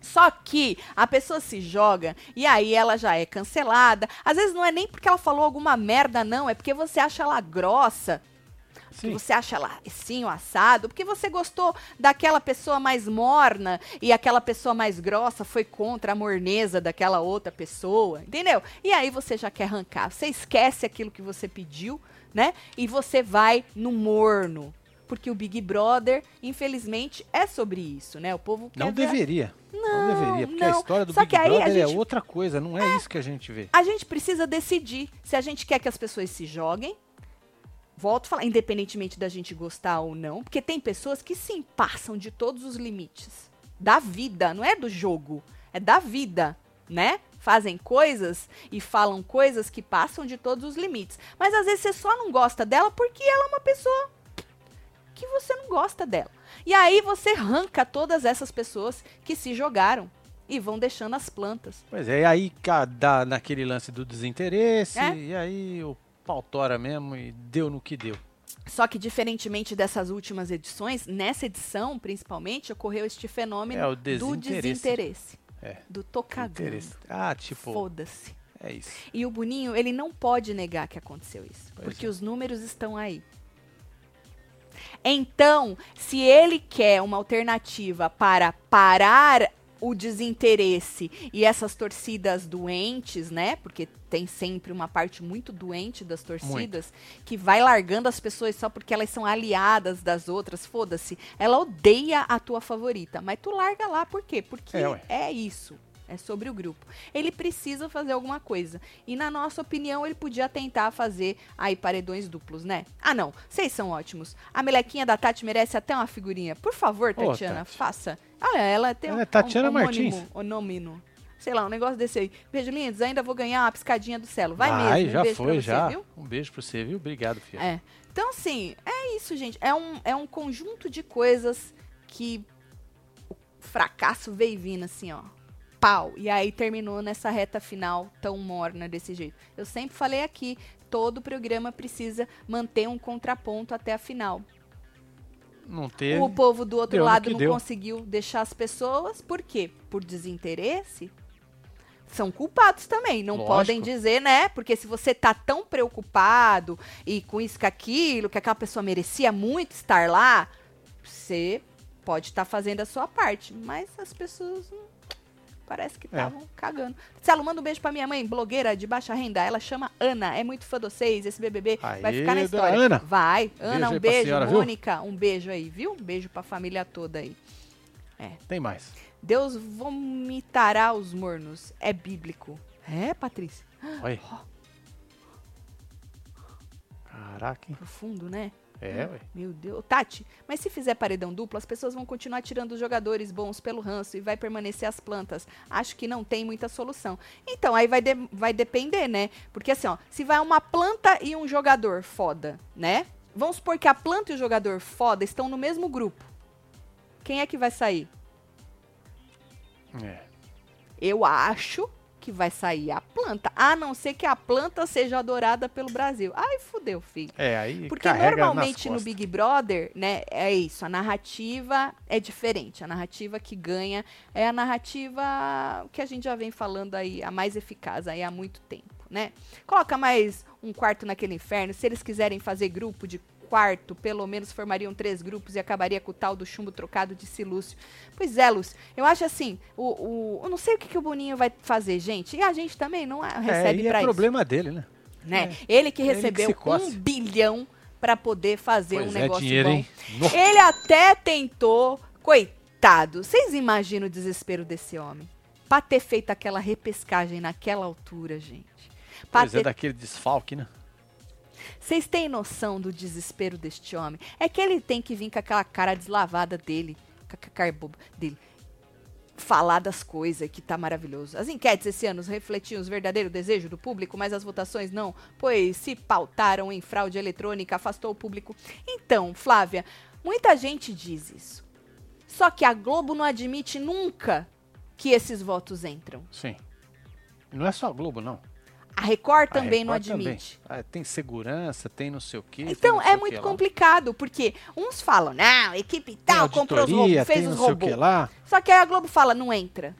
A: Só que a pessoa se joga e aí ela já é cancelada. Às vezes não é nem porque ela falou alguma merda, não. É porque você acha ela grossa.
B: Sim.
A: você acha ela assim, o assado. Porque você gostou daquela pessoa mais morna e aquela pessoa mais grossa foi contra a morneza daquela outra pessoa. Entendeu? E aí você já quer arrancar. Você esquece aquilo que você pediu, né? E você vai no morno. Porque o Big Brother, infelizmente, é sobre isso, né? O povo quer
B: Não
A: ver a
B: deveria. Não,
A: Não,
B: deveria, porque a
A: não.
B: história do
A: Só
B: Big
A: que aí a
B: Brother é
A: gente-
B: outra coisa, não é, isso que a gente vê.
A: A gente precisa decidir se a gente quer que as pessoas se joguem. Volto a falar, independentemente da gente gostar ou não, porque tem pessoas que sim passam de todos os limites da vida, não é do jogo, é da vida, né? Fazem coisas e falam coisas que passam de todos os limites. Mas às vezes você só não gosta dela porque ela é uma pessoa que você não gosta dela. E aí você arranca todas essas pessoas que se jogaram e vão deixando as plantas.
B: Pois é, e aí dá naquele lance do desinteresse,
A: É.
B: e aí o pau tora mesmo e deu no que deu.
A: Só que, diferentemente dessas últimas edições, nessa edição, principalmente, ocorreu este fenômeno
B: É, o
A: do
B: desinteresse.
A: desinteresse.
B: É.
A: Do.
B: Interesse. Ah, tipo,
A: Foda-se.
B: é isso.
A: E o Boninho, ele não pode negar que aconteceu isso.
B: Pois
A: porque
B: é.
A: os números estão aí. Então, se ele quer uma alternativa para parar o desinteresse e essas torcidas doentes, né? Porque tem sempre uma parte muito doente das torcidas que vai largando as pessoas só porque elas são aliadas das outras. Foda-se. Ela odeia a tua favorita, mas tu larga lá por quê? Porque
B: É,
A: é isso. É sobre o grupo. Ele precisa fazer alguma coisa. E na nossa opinião, ele podia tentar fazer aí paredões duplos, né? Ah, não. Vocês são ótimos. A melequinha da Tati merece até uma figurinha. Por favor,
B: Ô,
A: Tatiana,
B: Tati.
A: faça. Olha, ela tem um,
B: é Tatiana
A: um
B: Martins.
A: homônimo, Onômino. Sei lá, um negócio desse aí. Beijo, lindos. Ainda vou ganhar uma piscadinha do celo. Vai, mesmo. Um
B: já
A: beijo
B: foi,
A: pra você,
B: já.
A: viu?
B: Um beijo pra você, viu? Obrigado, filho.
A: É. Então, assim, é isso, gente. É um, é um conjunto de coisas que o fracasso veio vindo, assim, ó. Pau. E aí terminou nessa reta final tão morna desse jeito. Eu sempre falei aqui, todo programa precisa manter um contraponto até a final.
B: Não teve.
A: O povo do outro
B: deu
A: lado não
B: deu.
A: conseguiu deixar as pessoas, por quê? Por desinteresse? São culpados também, não
B: Lógico.
A: podem dizer, né? Porque se você tá tão preocupado e com isso, com aquilo, que aquela pessoa merecia muito estar lá, você pode estar fazendo a sua parte. Mas as pessoas hum, parece que
B: É.
A: estavam cagando. Celo, manda um beijo pra minha mãe, blogueira de baixa renda. Ela chama Ana, é muito fã de vocês. Esse BBB vai
B: Aê,
A: ficar na história.
B: Ana.
A: Vai. Ana,
B: Beijo
A: um beijo.
B: senhora, viu?
A: Mônica, um beijo aí, viu? Um beijo pra família toda aí.
B: Tem mais.
A: Deus vomitará os mornos. É bíblico. É, Patrícia?
B: Olha. [GASPS] Caraca, hein?
A: Profundo, né?
B: É, ué.
A: Meu Deus. Tati, mas se fizer paredão duplo, as pessoas vão continuar tirando os jogadores bons pelo ranço e vai permanecer as plantas. Acho que não tem muita solução. Então, aí vai, de- vai depender, né? Porque assim, ó, se vai uma planta e um jogador foda, né? Vamos supor que a planta e o jogador foda estão no mesmo grupo. Quem é que vai sair?
B: É.
A: Eu acho que vai sair a planta, a não ser que a planta seja adorada pelo Brasil. Ai, fudeu, filho.
B: É, aí
A: Porque normalmente no. Big Brother, né, é isso, a narrativa é diferente. A narrativa que ganha é a narrativa que a gente já vem falando aí, a mais eficaz aí há muito tempo, né? Coloca mais um quarto naquele inferno, se eles quiserem fazer grupo de quarto, pelo menos formariam três grupos e acabaria com o tal do chumbo trocado de Silúcio. Pois é, Lúcio, eu acho assim, o, o, eu não sei o que, que o Boninho vai fazer, gente, e a gente também não é- recebe
B: é,
A: pra
B: é
A: isso
B: problema dele, né?
A: né? Ele que
B: Ele que
A: recebeu
B: se coce.
A: um bilhão para poder fazer
B: Pois
A: um
B: é,
A: negócio
B: dinheiro,
A: bom.
B: hein?
A: Ele até tentou, coitado. Vocês imaginam o desespero desse homem? Pra ter feito aquela repescagem naquela altura, gente. Pra
B: Pois é,
A: ter-
B: daquele desfalque, né?
A: Vocês têm noção do desespero deste homem? É que ele tem que vir com aquela cara deslavada dele, com a cara boba dele. Falar das coisas que tá maravilhoso. As enquetes esse ano refletiam os verdadeiros desejos do público, mas as votações não, pois se pautaram em fraude eletrônica, afastou o público. Então, Flávia, muita gente diz isso. Só que a Globo não admite nunca que esses votos entram.
B: Sim. Não é só a Globo, não.
A: A Record
B: A
A: também não
B: Record também.
A: admite.
B: Ah, tem segurança, tem não sei o quê.
A: Então,
B: não
A: é muito
B: que lá.
A: complicado, porque uns falam, não, equipe tal comprou os robôs, fez os
B: não
A: robôs.
B: lá.
A: Só que aí a Globo fala, não entra.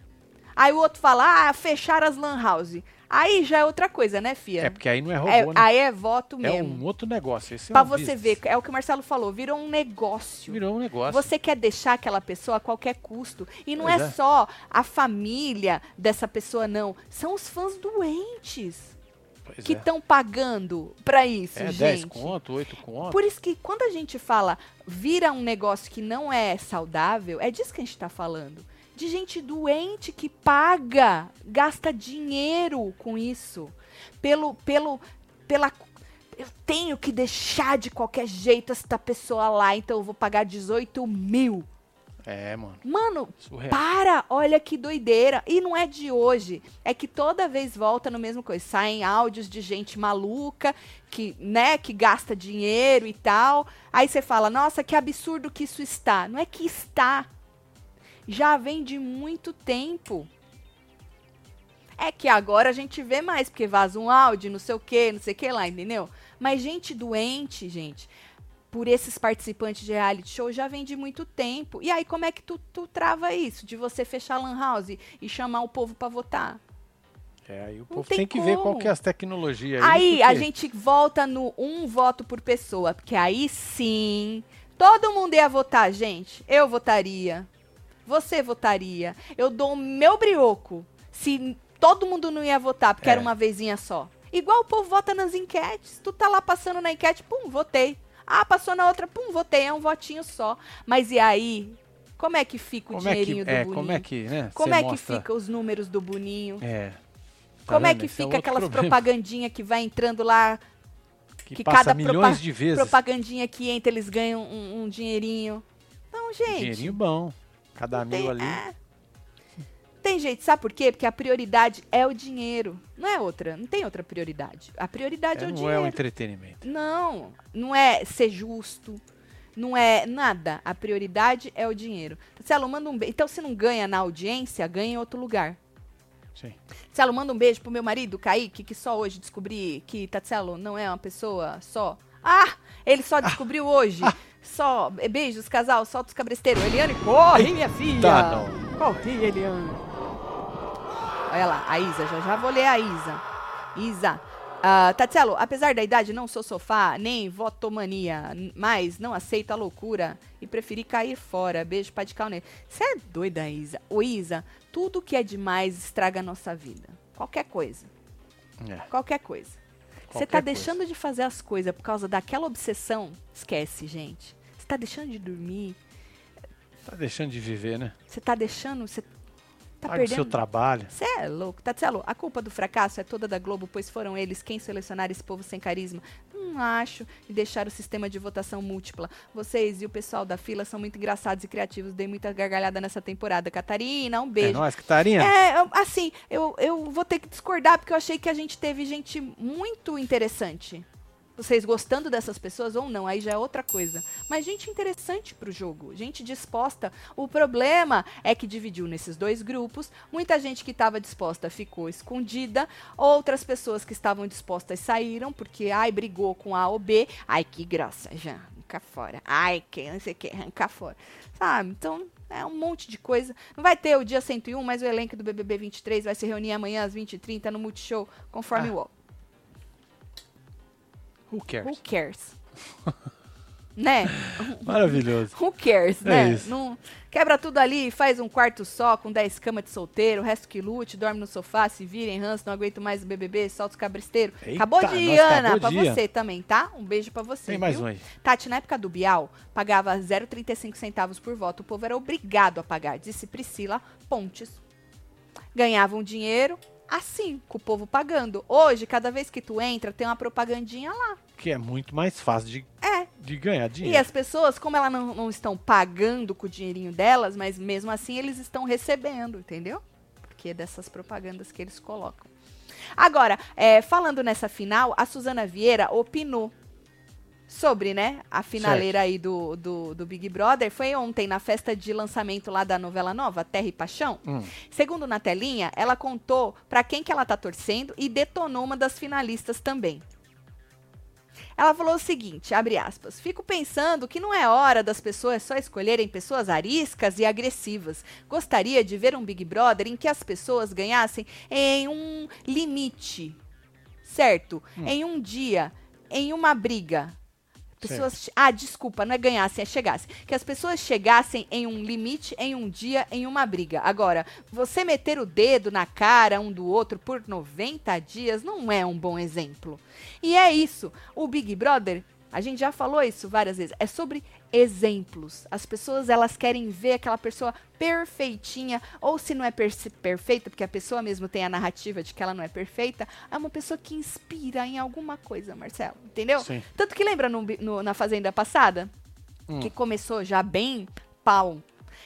A: Aí o outro fala, ah, fecharam as lan house. Aí já é outra coisa, né, Fia?
B: É, porque aí não é robô,
A: É-
B: né?
A: Aí é voto
B: É
A: mesmo.
B: um outro negócio. Esse é
A: pra
B: um
A: você
B: business.
A: ver, é o que o Marcelo falou, virou um negócio.
B: Virou um negócio.
A: Você quer deixar aquela pessoa a qualquer custo. E não é,
B: é.
A: só a família dessa pessoa, não. São os fãs doentes
B: Pois
A: que
B: é.
A: estão pagando pra isso,
B: É
A: gente.
B: 10 conto, 8 conto.
A: Por isso que quando a gente fala vira um negócio que não é saudável, é disso que a gente tá falando. De gente doente que paga, gasta dinheiro com isso. Pelo, pelo, pela. Eu tenho que deixar de qualquer jeito esta pessoa lá, então eu vou pagar 18 mil.
B: É, mano.
A: Mano,
B: Surreal.
A: para! Olha que doideira. E não é de hoje. É que toda vez volta no mesmo coisa. Saem áudios de gente maluca, que, né, que gasta dinheiro e tal. Aí você fala, nossa, que absurdo que isso está. Não é que está. Já vem de muito tempo. É que agora a gente vê mais, porque vaza um áudio, não sei o que, não sei o que lá, entendeu? Mas gente doente, gente, por esses participantes de reality show já vem de muito tempo. E aí, como é que tu, tu trava isso? De você fechar a lan house e chamar o povo pra votar?
B: É, aí o povo
A: tem
B: tem, que ver qual
A: como.
B: que é as tecnologias
A: Aí
B: aí.
A: a gente volta no um voto por pessoa, porque aí sim, todo mundo ia votar, gente. Eu votaria. Você votaria. Eu dou o meu brioco se todo mundo não ia votar, porque
B: É.
A: era uma vezinha só. Igual o povo vota nas enquetes. Tu tá lá passando na enquete, pum, votei. Ah, passou na outra, pum, votei. É um votinho só. Mas e aí? Como é que fica o
B: Como é que,
A: dinheirinho do
B: é,
A: Boninho?
B: como é que, né?
A: Como é que
B: mostra-
A: fica os números do Boninho?
B: É. Tá
A: Como é
B: vendo?
A: que
B: Esse é
A: fica
B: outro
A: aquelas
B: problema,
A: propagandinha que vai entrando lá
B: Que,
A: que
B: passa
A: cada
B: milhões de vezes.
A: propagandinha que entra, eles ganham um, um dinheirinho. Não, gente.
B: Dinheirinho bom. Cada
A: tem,
B: mil ali.
A: é. Tem jeito, sabe por quê? Porque a prioridade é o dinheiro. Não é outra, não tem outra prioridade. A prioridade é,
B: É,
A: o
B: não
A: dinheiro.
B: é o entretenimento.
A: Não, não é ser justo. Não é nada. A prioridade é o dinheiro. Marcelo, manda um beijo. Então, se não ganha na audiência, ganha em outro lugar.
B: Sim.
A: Tatselo, manda um beijo pro meu marido, Kaique, que só hoje descobri que Tatselo não é uma pessoa só. Ah! Ele só descobriu hoje. [LAUGHS] Só. Beijos, casal, solta os cabresteiros. Eliane, corre, minha filha!
B: Tá, não.
A: Corre, Eliane. Olha lá, a Isa, já já vou ler a Isa. Isa. Ah, Tatselo, apesar da idade, não sou sofá, nem votomania, mas não aceito a loucura e preferi cair fora. Beijo pra de nele. Você é doida, Isa. Ô, Isa, tudo que é demais estraga a nossa vida. Qualquer coisa.
B: É.
A: Qualquer coisa. Você tá
B: coisa.
A: deixando de fazer as coisas por causa daquela obsessão? Esquece, gente. Você tá deixando de dormir.
B: Tá deixando de viver, né?
A: Você tá deixando. Você tá
B: Paga o seu
A: perdendo.
B: trabalho.
A: Você é louco. Tatselo, a culpa do fracasso é toda da Globo, pois foram eles quem selecionaram esse povo sem carisma. Não acho. E deixaram o sistema de votação múltipla. Vocês e o pessoal da fila são muito engraçados e criativos. Dei muita gargalhada nessa temporada. Catarina, um
B: É
A: beijo.
B: nóis, Catarina.
A: É, assim, eu, eu vou ter que discordar porque eu achei que a gente teve gente muito interessante. Vocês gostando dessas pessoas ou não, aí já é outra coisa. Mas gente interessante pro jogo, gente disposta. O problema é que dividiu nesses dois grupos. Muita gente que estava disposta ficou escondida, outras pessoas que estavam dispostas saíram porque ai brigou com A ou B. Ai que graça, já, arranca fora. Ai que não sei o que, arranca fora. Sabe? Então, é um monte de coisa. Não vai ter o dia 101, mas o elenco do BBB 23 vai se reunir amanhã às 20h30 no Multishow, conforme
B: Ah.
A: o UOL.
B: Who cares?
A: Who cares? [LAUGHS] né?
B: Maravilhoso.
A: Who cares,
B: É
A: né?
B: isso.
A: Não, quebra tudo ali, faz um quarto só, com 10 camas de solteiro, o resto que lute, dorme no sofá, se virem, ranço, não aguento mais o BBB, solta os cabresteiros.
B: Eita,
A: acabou de ir, Ana,
B: acabou
A: pra
B: de ir.
A: você também, tá? Um beijo pra você.
B: Tem mais
A: viu?
B: um aí.
A: Tati, na época do Bial, pagava 0,35 centavos por voto. O povo era obrigado a pagar, disse Priscila Pontes. Ganhavam dinheiro assim, com o povo pagando. Hoje, cada vez que tu entra, tem uma propagandinha lá.
B: Que é muito mais fácil de,
A: É.
B: de ganhar
A: E
B: dinheiro.
A: as pessoas, como elas não, não estão pagando com o dinheirinho delas, mas mesmo assim eles estão recebendo, entendeu? Porque é dessas propagandas que eles colocam. Agora, é, falando nessa final, a Suzana Vieira opinou sobre, né, a finaleira aí do, do, do Big Brother. Foi ontem, na festa de lançamento lá da novela nova, Terra e Paixão.
B: Hum.
A: Segundo na telinha, ela contou pra quem que ela tá torcendo e detonou uma das finalistas também. Ela falou o seguinte, abre aspas, fico pensando que não é hora das pessoas só escolherem pessoas ariscas e agressivas. Gostaria de ver um Big Brother em que as pessoas ganhassem em um limite, certo? Em um dia, em uma briga. Pessoas, ah, desculpa, não é ganhassem, é chegassem. Que as pessoas chegassem em um limite, em um dia, em uma briga. Agora, você meter o dedo na cara um do outro por 90 dias não é um bom exemplo. E é isso. O Big Brother, a gente já falou isso várias vezes, é sobre exemplos. As pessoas, elas querem ver aquela pessoa perfeitinha, ou se não é perce- perfeita, porque a pessoa mesmo tem a narrativa de que ela não é perfeita, é uma pessoa que inspira em alguma coisa, Marcelo. Entendeu?
B: Sim.
A: Tanto que lembra no no- na Fazenda passada?
B: Hum.
A: Que começou já bem pau.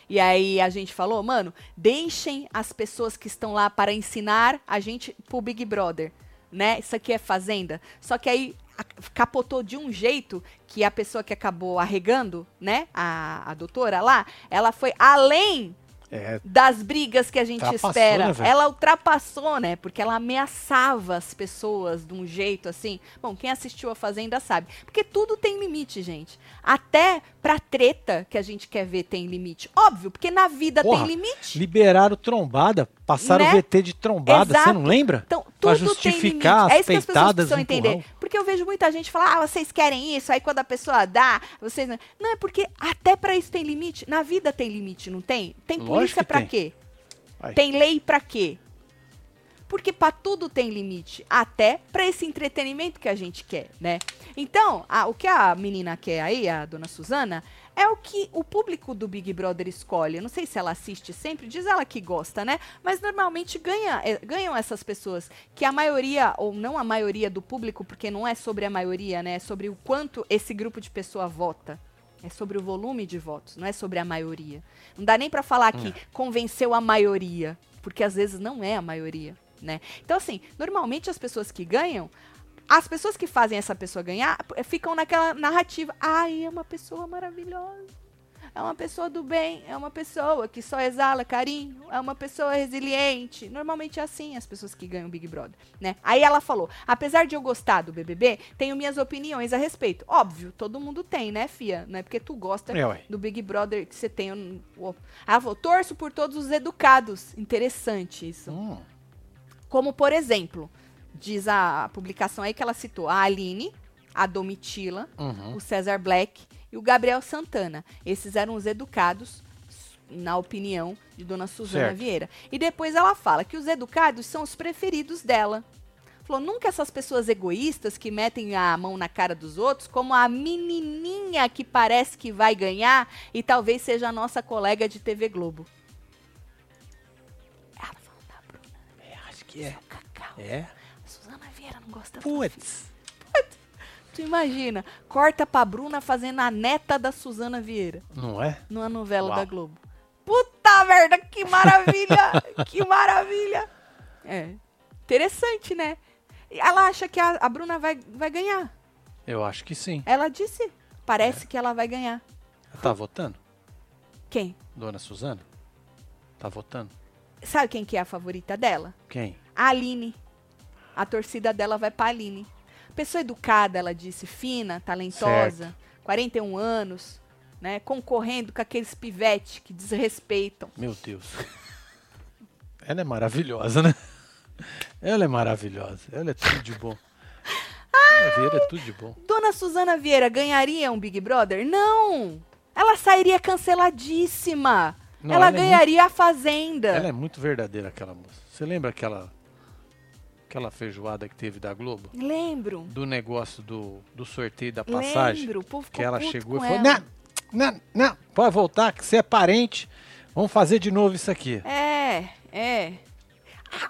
A: E aí a gente falou, mano, deixem as pessoas que estão lá para ensinar a gente pro Big Brother, né? Isso aqui é Fazenda. Só que aí capotou de um jeito que a pessoa que acabou arregando, né? A, a doutora lá, ela foi além
B: É,
A: das brigas que a gente espera.
B: né,
A: ela ultrapassou, né? Porque ela ameaçava as pessoas de um jeito assim. Bom, quem assistiu a Fazenda sabe. Porque tudo tem limite, gente. Até pra treta que a gente quer ver tem limite. Óbvio, porque na vida
B: Porra,
A: tem limite.
B: liberaram trombada, passaram
A: Né?
B: o VT de trombada, você
A: Exato.
B: não lembra?
A: Então,
B: Pra
A: tudo
B: justificar
A: tem limite. É
B: as
A: isso que as pessoas entender. Porque eu vejo muita gente falar, ah, vocês querem isso, aí quando a pessoa dá, vocês não. Não, é porque até pra isso tem limite. Na vida tem limite, não tem? Tem
B: Lógico
A: polícia
B: tem.
A: quê?
B: Vai.
A: Tem lei pra quê? Porque pra tudo tem limite, até pra esse entretenimento que a gente quer, né? Então, a- o que a menina quer aí, a dona Suzana, é o que o público do Big Brother escolhe. Eu não sei se ela assiste sempre, diz ela que gosta, né? Mas normalmente ganha, é, ganham essas pessoas que a maioria, ou não a maioria do público, porque não é sobre a maioria, né? É sobre o quanto esse grupo de pessoa vota. É sobre o volume de votos, não é sobre a maioria. Não dá nem pra falar que convenceu a maioria, porque às vezes não é a maioria, né? Então assim, normalmente as pessoas que ganham, as pessoas que fazem essa pessoa ganhar p- ficam naquela narrativa, ai, é uma pessoa maravilhosa. É uma pessoa do bem, é uma pessoa que só exala carinho, é uma pessoa resiliente. Normalmente é assim as pessoas que ganham Big Brother, né? Aí ela falou: apesar de eu gostar do BBB, tenho minhas opiniões a respeito. Óbvio, todo mundo tem, né, Fia? Não é porque tu gosta
B: É,
A: do Big Brother que você tem. um- Ela falou: torço por todos os educados. Interessante isso.
B: Hum,
A: Como, por exemplo, diz a publicação aí que ela citou a Aline, a Domitila,
B: uhum.
A: o César Black e o Gabriel Santana. Esses eram os educados, na opinião de Dona Suzana
B: Certo.
A: Vieira. E depois ela fala que os educados são os preferidos dela. Falou, nunca essas pessoas egoístas que metem a mão na cara dos outros, como a menininha que parece que vai ganhar e talvez seja a nossa colega de TV Globo. Ela falou da Bruna,
B: É, acho que é. É?
A: A Suzana Vieira não gosta.
B: Putz.
A: Tu imagina, corta pra Bruna fazendo a neta da Suzana Vieira
B: Não é?
A: numa novela
B: Uau.
A: da Globo. Puta merda, que maravilha! [LAUGHS] que maravilha! É. Interessante, né? Ela acha que a, a Bruna vai, vai ganhar.
B: Eu acho que sim.
A: Ela disse, parece
B: É.
A: que ela vai ganhar.
B: Ela tá votando?
A: Quem?
B: Dona Suzana? Tá votando?
A: Sabe quem que é a favorita dela?
B: Quem?
A: A Aline. A torcida dela vai pra Aline. Pessoa educada, ela disse, fina, talentosa, 41 anos, né? Concorrendo com aqueles pivete que desrespeitam.
B: Meu Deus. [LAUGHS] Ela é maravilhosa, né? Ela é maravilhosa. Ela é tudo de bom. A Vieira é tudo de bom.
A: Dona Suzana Vieira ganharia um Big Brother? Não! Ela sairia canceladíssima.
B: Não,
A: ela,
B: ela é
A: ganharia a Fazenda.
B: Ela é muito verdadeira, aquela moça. Você lembra aquela, aquela feijoada que teve da Globo?
A: Lembro.
B: Do negócio do, do sorteio da passagem?
A: Lembro. O povo
B: Que ela chegou e falou:
A: ela.
B: não, não, não, pode voltar, que você é parente. Vamos fazer de novo isso aqui.
A: É, é.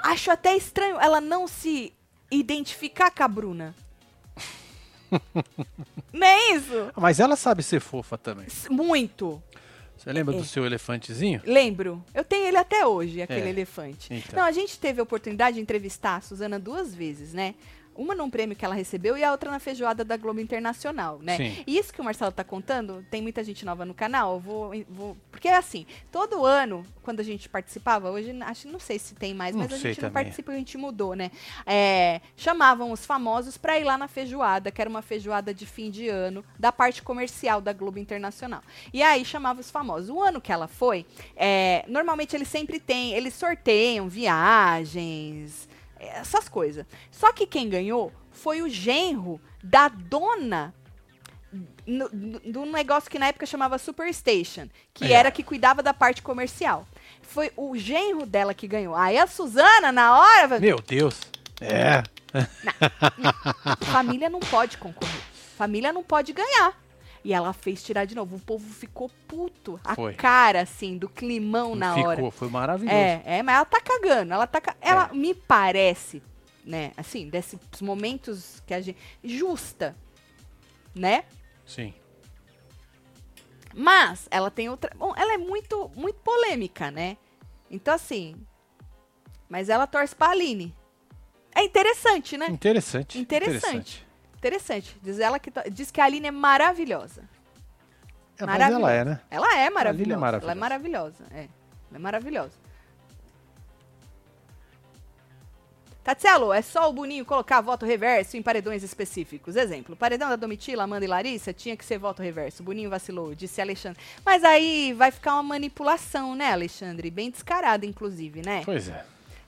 A: Acho até estranho ela não se identificar com a Bruna. [LAUGHS] não é isso?
B: Mas ela sabe ser fofa também.
A: Muito.
B: Você lembra
A: É.
B: do seu elefantezinho?
A: Lembro. Eu tenho ele até hoje, aquele
B: É.
A: elefante.
B: Então.
A: Não, a gente teve a oportunidade de entrevistar a Suzana duas vezes, né? Uma num prêmio que ela recebeu e a outra na feijoada da Globo Internacional, né?
B: Sim.
A: E isso que o Marcelo tá contando, tem muita gente nova no canal, vou, vou- Porque é assim, todo ano, quando a gente participava, hoje acho não sei se tem mais,
B: Não
A: mas a gente não participa, a gente mudou, né? É, chamavam os famosos pra ir lá na feijoada, que era uma feijoada de fim de ano, da parte comercial da Globo Internacional. E aí chamava os famosos. O ano que ela foi, é, normalmente eles sempre têm, eles sorteiam viagens, essas coisas. Só que quem ganhou foi o genro da dona do negócio que na época chamava Superstation, que
B: É.
A: era que cuidava da parte comercial. Foi o genro dela que ganhou. Aí a Suzana, na hora,
B: Meu Deus. É.
A: família não pode concorrer. Família não pode ganhar. E ela fez tirar de novo. O povo ficou puto. A
B: Foi.
A: cara, assim, do climão na
B: Ficou,
A: hora.
B: foi maravilhoso.
A: É, é, mas ela tá cagando. Ela tá ca- Ela
B: É.
A: me parece, né, assim, desses momentos que a gente. Justa. Né?
B: Sim.
A: Mas ela tem outra. Bom, ela é muito, muito polêmica, né? Então, assim. Mas ela torce pra Aline. É interessante, né?
B: Interessante.
A: Interessante. Interessante. Diz, ela que, to- diz que a Aline é maravilhosa.
B: É, mas ela
A: Maravilhosa.
B: é, né?
A: Ela é maravilhosa. Ela é
B: maravilhosa.
A: maravilhosa. É. Ela é maravilhosa. É só o Boninho colocar voto reverso em paredões específicos. Exemplo, paredão da Domitila, Amanda e Larissa tinha que ser voto reverso. Boninho vacilou, disse Alexandre. Mas aí vai ficar uma manipulação, né, Alexandre? Bem descarada, inclusive, né?
B: Pois é.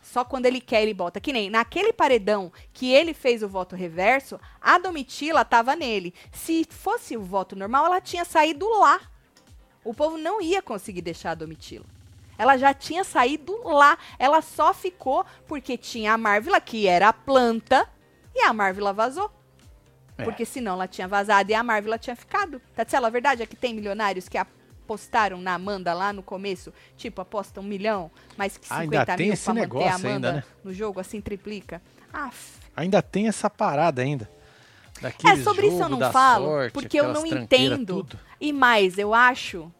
A: Só quando ele quer, ele bota. Que nem naquele paredão que ele fez o voto reverso, a Domitila tava nele. Se fosse o voto normal, ela tinha saído lá. O povo não ia conseguir deixar a Domitila. Ela já tinha saído lá. Ela só ficou porque tinha a Marvila, que era a planta, e a Marvila vazou.
B: É.
A: Porque senão ela tinha vazado e a Marvila tinha ficado. Tatsela, a verdade é que tem milionários que apostaram na Amanda lá no começo, tipo, aposta um milhão, mais que 50
B: Ainda tem
A: mil
B: esse
A: pra manter a
B: negócio
A: Amanda
B: ainda, né?
A: no jogo, assim, triplica. Aff.
B: Ainda tem essa parada ainda.
A: É, sobre isso eu não falo,
B: sorte,
A: porque eu não entendo.
B: tudo.
A: E mais, eu acho.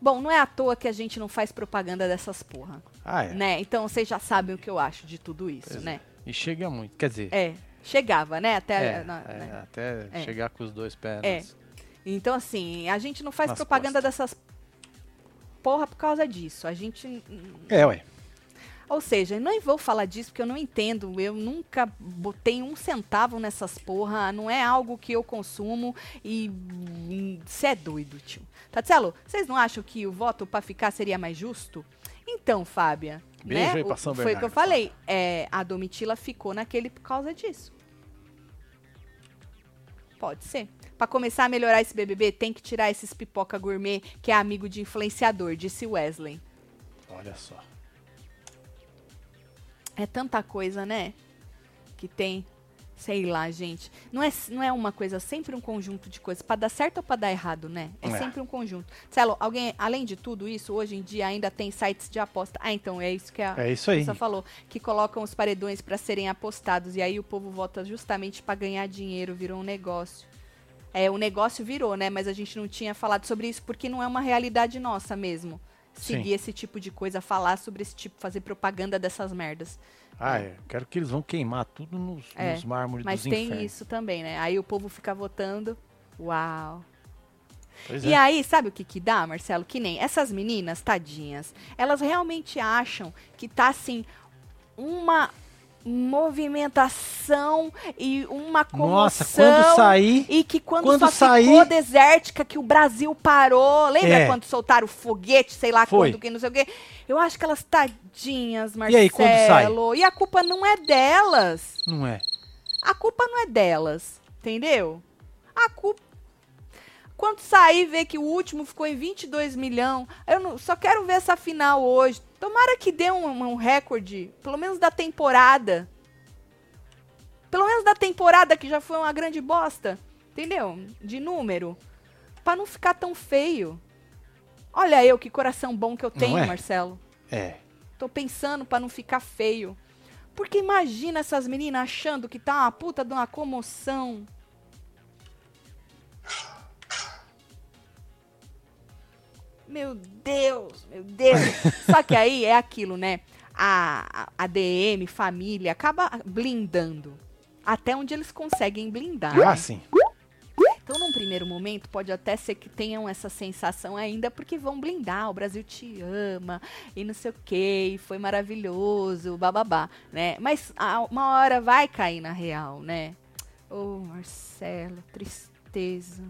A: Bom, não é à toa que a gente não faz propaganda dessas porra,
B: Ah, é.
A: né? Então vocês já sabem o que eu acho de tudo isso,
B: Pois
A: né?
B: E chega muito. Quer dizer,
A: É, chegava, né? Até,
B: é,
A: na-
B: é,
A: né?
B: até
A: É.
B: chegar com os dois pés.
A: Então, assim, a gente não faz
B: Nas
A: propaganda dessas porra por causa disso. A gente.
B: É, ué.
A: Ou seja, eu nem vou falar disso porque eu não entendo. Eu nunca botei um centavo nessas porra. Não é algo que eu consumo e. Você é doido, tio. Tatselo, vocês não acham que o voto pra ficar seria mais justo? Então, Fábia.
B: Beijo
A: né?
B: aí pra
A: o-
B: São
A: Foi o que eu
B: Bernardo,
A: falei. É, a Domitila ficou naquele por causa disso. Pode ser. Pra começar a melhorar esse BBB, tem que tirar esses pipoca gourmet que é amigo de influenciador, disse Wesley.
B: Olha só.
A: É tanta coisa, né? Que tem. Sei lá, gente. Não é, não é uma coisa, é sempre um conjunto de coisas. Pra dar certo ou pra dar errado, né? É,
B: É.
A: sempre um conjunto. Celo, alguém, além de tudo isso, hoje em dia ainda tem sites de aposta. Ah, então é isso que a
B: É isso aí.
A: falou. Que colocam os paredões pra serem apostados. E aí o povo vota justamente pra ganhar dinheiro. Virou um negócio. É, o negócio virou, né? Mas a gente não tinha falado sobre isso porque não é uma realidade nossa mesmo. seguir esse tipo de coisa, falar sobre esse tipo, fazer propaganda dessas merdas.
B: Ah, é. Quero que eles vão queimar tudo nos,
A: É,
B: nos mármores
A: Mas
B: dos
A: tem
B: infernos.
A: isso também, né? Aí o povo fica votando. Uau.
B: Pois
A: E
B: é.
A: aí, sabe o que que dá, Marcelo? Que nem essas meninas, tadinhas, elas realmente acham que tá assim uma movimentação e uma comoção.
B: Nossa, quando sair.
A: E que quando,
B: Quando
A: só
B: sair-
A: ficou desértica, que o Brasil parou. Lembra
B: É.
A: quando soltaram o foguete, sei lá
B: Foi.
A: quando, que não sei o quê? Eu acho que elas tadinhas,
B: E
A: Marcelo.
B: aí, quando sai?
A: E a culpa não é delas.
B: Não é.
A: A culpa não é delas, entendeu? A culpa. Quando sair, ver que o último ficou em 22 milhões, eu não- só quero ver essa final hoje. Tomara que dê um, um recorde, pelo menos da temporada. Pelo menos da temporada, que já foi uma grande bosta, entendeu? De número. Pra não ficar tão feio. Olha eu, que coração bom que eu tenho,
B: é?
A: Marcelo.
B: É.
A: Tô pensando pra não ficar feio. Porque imagina essas meninas achando que tá uma puta de uma comoção. Meu Deus, meu Deus. [LAUGHS] Só que aí é aquilo, né? A, a, DM, família, acaba blindando. Até onde eles conseguem blindar.
B: Ah,
A: né?
B: sim.
A: Então, num primeiro momento, pode até ser que tenham essa sensação ainda, porque vão blindar, o Brasil te ama, e não sei o quê, e foi maravilhoso, bababá, né? Mas a- uma hora vai cair na real, né? Ô, Marcelo, tristeza.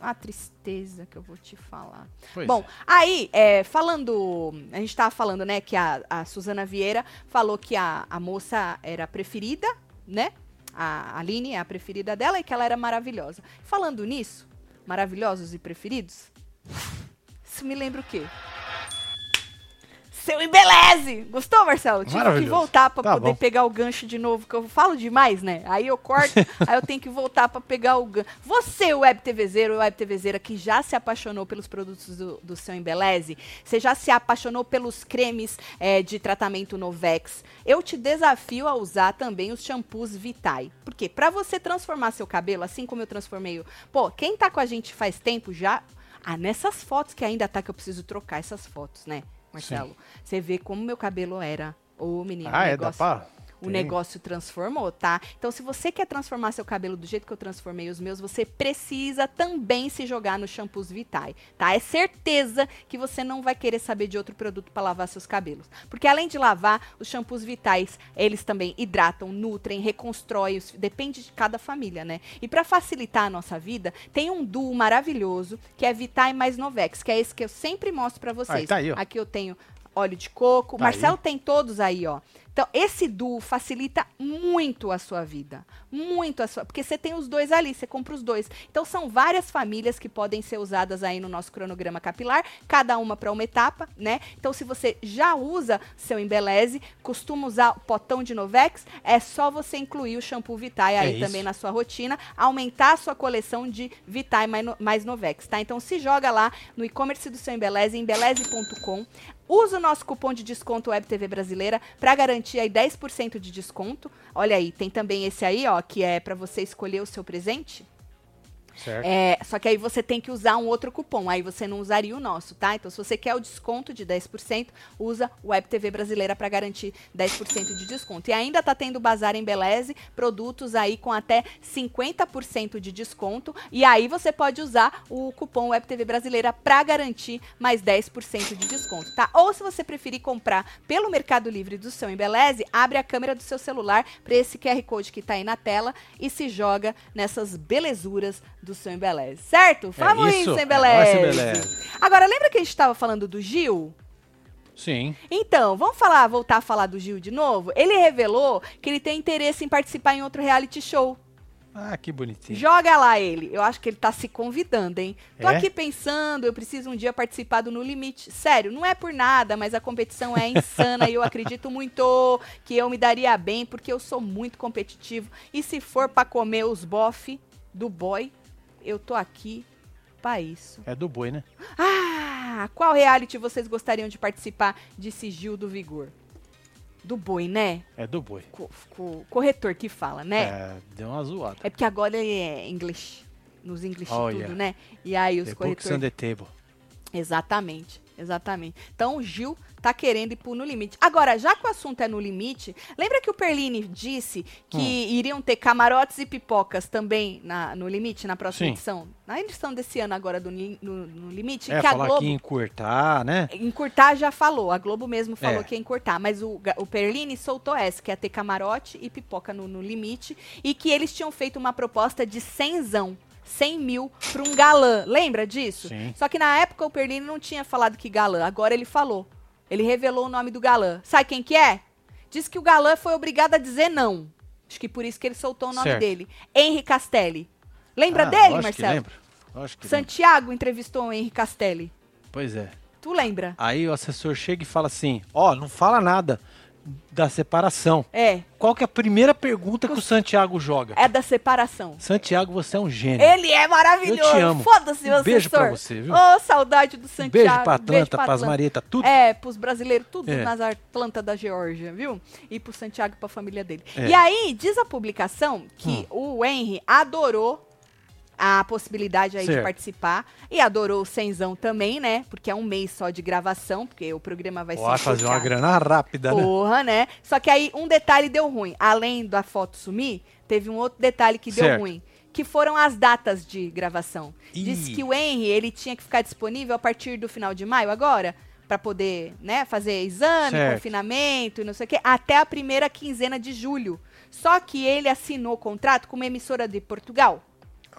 A: A tristeza que eu vou te falar.
B: Pois
A: Bom,
B: é.
A: aí, é, falando. A gente tava falando, né, que a, a Suzana Vieira falou que a, a moça era preferida, né? A Aline é a preferida dela e que ela era maravilhosa. Falando nisso, maravilhosos e preferidos, isso me lembra o quê? Seu embeleze! Gostou, Marcelo? Tive que voltar pra
B: Tá
A: poder
B: bom.
A: pegar o gancho de novo, que eu falo demais, né? Aí eu corto, [LAUGHS] aí eu tenho que voltar pra pegar o gancho. Você, web TVzeiro, web TVzeira, que já se apaixonou pelos produtos do, do seu embeleze, você já se apaixonou pelos cremes eh, de tratamento Novex, eu te desafio a usar também os shampoos Vitae. Por quê? Pra você transformar seu cabelo, assim como eu transformei o... Pô, quem tá com a gente faz tempo já... Ah, nessas fotos que ainda tá, que eu preciso trocar essas fotos, né, Marcelo? Você vê como meu cabelo era. Ô, menino,
B: Ah, é, dá
A: negócio,
B: pra.
A: O negócio transformou, tá? Então, se você quer transformar seu cabelo do jeito que eu transformei os meus, você precisa também se jogar no shampoos Vitae, tá? É certeza que você não vai querer saber de outro produto para lavar seus cabelos. Porque além de lavar, os shampoos Vitais, eles também hidratam, nutrem, reconstroem, depende de cada família, né? E para facilitar a nossa vida, tem um duo maravilhoso, que é Vitae mais Novex, que é esse que eu sempre mostro para vocês.
B: tá aí.
A: Aqui eu tenho óleo de coco.
B: Tá
A: Marcelo
B: aí.
A: tem todos aí, ó. Então, esse duo facilita muito a sua vida. Muito a sua. Porque você tem os dois ali, você compra os dois. Então, são várias famílias que podem ser usadas aí no nosso cronograma capilar, cada uma para uma etapa, né? Então, se você já usa seu Embeleze, costuma usar o potão de Novex, é só você incluir o shampoo Vitae aí
B: É
A: também na sua rotina, aumentar a sua coleção de Vitae mais, no- mais Novex, tá? Então, se joga lá no e-commerce do seu Embeleze, embeleze.com. Usa o nosso cupom de desconto WebTV Brasileira para garantir aí 10% de desconto. Olha aí, tem também esse aí, ó, que é para você escolher o seu presente.
B: Certo.
A: É, só que aí você tem que usar um outro cupom, aí você não usaria o nosso, tá? Então, se você quer o desconto de 10%, usa o Web TV Brasileira para garantir 10% de desconto. E ainda tá tendo Bazar em Beleze, produtos aí com até 50% de desconto. E aí você pode usar o cupom Web TV Brasileira para garantir mais 10% de desconto, tá? Ou se você preferir comprar pelo Mercado Livre do seu Embeleze, abre a câmera do seu celular para esse QR Code que tá aí na tela e se joga nessas belezuras do seu Embeleze, certo? Vamos
B: isso,
A: isso,
B: é
A: Embeleze.
B: nóis, Embeleze.
A: Agora, lembra que a gente estava falando do Gil?
B: Sim.
A: Então, vamos falar, voltar a falar do Gil de novo? Ele revelou que ele tem interesse em participar em outro reality show.
B: Ah, que bonitinho.
A: Joga lá ele. Eu acho que ele tá se convidando, hein? Tô
B: É?
A: aqui pensando, eu preciso um dia participar do No Limite. Sério, não é por nada, mas a competição é insana e eu acredito muito que eu me daria bem, porque eu sou muito competitivo. E se for pra comer os bofe do boy, eu tô aqui pra isso.
B: É do boi, né?
A: Ah, qual reality vocês gostariam de participar de Sigil do Vigor? Do boi, né?
B: É do boi.
A: Co- co- corretor que fala, né?
B: É, deu uma zoada.
A: É porque agora ele é English. Nos English
B: Oh,
A: tudo,
B: yeah.
A: né? E aí os
B: The books on
A: corretores.
B: the table.
A: Exatamente, exatamente. Então o Gil tá querendo ir pro No Limite. Agora, já que o assunto é No Limite, lembra que o Perline disse que
B: Hum.
A: iriam ter camarotes e pipocas também na, no Limite, na próxima
B: Sim.
A: edição? Na edição desse ano agora do no, no Limite,
B: É,
A: que a Globo...
B: que encurtar, né?
A: Encurtar já falou, a Globo mesmo falou
B: É.
A: que ia encurtar, mas o, o Perline soltou essa, que ia ter camarote e pipoca no, no limite, e que eles tinham feito uma proposta de cenzão, 100 mil pra um galã. Lembra disso?
B: Sim.
A: Só que na época o Perline não tinha falado que galã, agora ele falou. Ele revelou o nome do galã. Sabe quem que é? Diz que o galã foi obrigado a dizer não. Acho que por isso que ele soltou o nome
B: Certo.
A: dele. Henri Castelli. Lembra
B: Ah,
A: dele, Marcelo?
B: lembro.
A: Santiago entrevistou o Henri Castelli.
B: Pois é.
A: Tu lembra?
B: Aí o assessor chega e fala assim: Ó, não fala nada da separação.
A: É,
B: Qual que é a primeira pergunta que o Santiago joga?
A: é da separação.
B: Santiago, você é um gênio.
A: Ele é maravilhoso.
B: Eu te amo.
A: Foda-se,
B: Um beijo
A: assessor.
B: pra você, viu?
A: Ô, saudade do Santiago.
B: Beijo pra Atlanta,
A: Beijo pra
B: pras. Marieta, tudo.
A: É, pros brasileiros, tudo
B: É.
A: nas Atlanta da Geórgia, viu? E pro Santiago e pra família dele.
B: É.
A: E aí, diz a publicação que o Henry adorou a possibilidade aí de
B: Certo.
A: participar. E adorou o Senzão também, né? Porque é um mês só de gravação, porque o programa vai
B: Ó,
A: ser.
B: fazer uma grana rápida, né?
A: Porra, né? Só que aí um detalhe deu ruim. Além da foto sumir, teve um outro detalhe que deu
B: Certo.
A: ruim. Que foram as datas de gravação.
B: Ih.
A: Diz que o Henry, ele tinha que ficar disponível a partir do final de maio agora, pra poder, né, fazer exame,
B: Certo.
A: confinamento e não sei o quê, até a primeira quinzena de julho. Só que ele assinou o contrato com uma emissora de Portugal.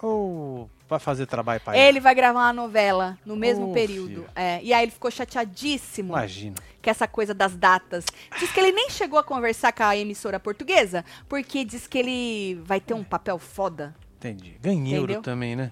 B: Ou vai fazer trabalho pra
A: Ele vai gravar uma novela no mesmo período. É, e aí ele ficou chateadíssimo
B: Imagina.
A: que essa coisa das datas. Diz que ele nem chegou a conversar com a emissora portuguesa, porque diz que ele vai ter um papel foda.
B: Entendi. Ganha euro também, né?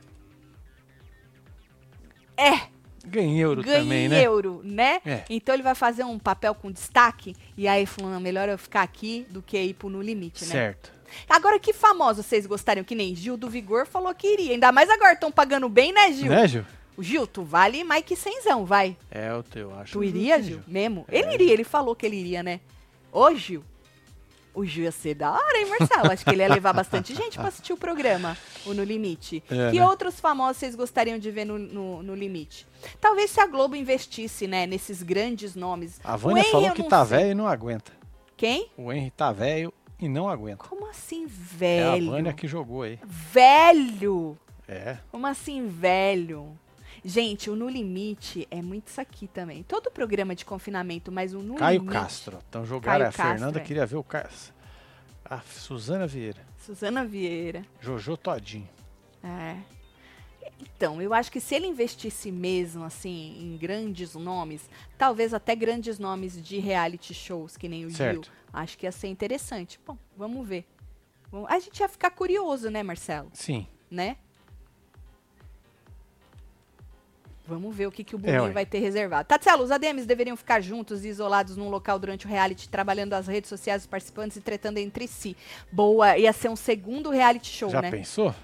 A: É,
B: Ganha euro também, né?
A: euro, né?
B: É.
A: Então ele vai fazer um papel com destaque, e aí falou, "Não, melhor eu ficar aqui do que ir pro No Limite, né?
B: Certo.
A: Agora, que famoso vocês gostariam? Que nem Gil do Vigor falou que iria. Ainda mais agora, estão pagando bem, né, Gil?
B: Né, Gil?
A: O Gil, tu vale mais que cenzão, vai.
B: É, eu, te- eu acho.
A: Tu iria,
B: justo,
A: Gil? Mesmo?
B: É.
A: Ele iria, ele falou que ele iria, né? Ô, Gil. O Gil ia ser da hora, hein, Marcelo? Acho que ele ia levar bastante gente pra assistir o programa, o No Limite.
B: É,
A: que
B: né?
A: outros famosos vocês gostariam de ver no, no, no Limite? Talvez se a Globo investisse, né, nesses grandes nomes.
B: A
A: O
B: Vânia falou que tá velho e não aguenta.
A: Quem?
B: O Henry tá velho e não aguenta.
A: Como assim,
B: É
A: velho?
B: a Vânia que jogou aí.
A: Velho!
B: É.
A: Como assim, velho? Gente, o No Limite é muito isso aqui também. Todo programa de confinamento, mas o No
B: Caio
A: Limite...
B: Castro. Então jogaram
A: Caio
B: a Fernanda,
A: Castro, é.
B: queria ver o Caio. A Suzana Vieira.
A: Suzana Vieira.
B: Jojo Todinho.
A: É. Então, eu acho que se ele investisse mesmo, assim, em grandes nomes, talvez até grandes nomes de reality shows, que nem o Gil,
B: Certo.
A: acho que ia ser interessante. Bom, vamos ver. A gente ia ficar curioso, né, Marcelo?
B: Sim.
A: Né? Vamos ver o que, que o
B: É,
A: Boninho
B: ué.
A: vai ter reservado. Tatielo, os ADMs deveriam ficar juntos e isolados num local durante o reality, trabalhando as redes sociais dos participantes e tretando entre si. Boa, ia ser um segundo reality show,
B: Já
A: né?
B: pensou?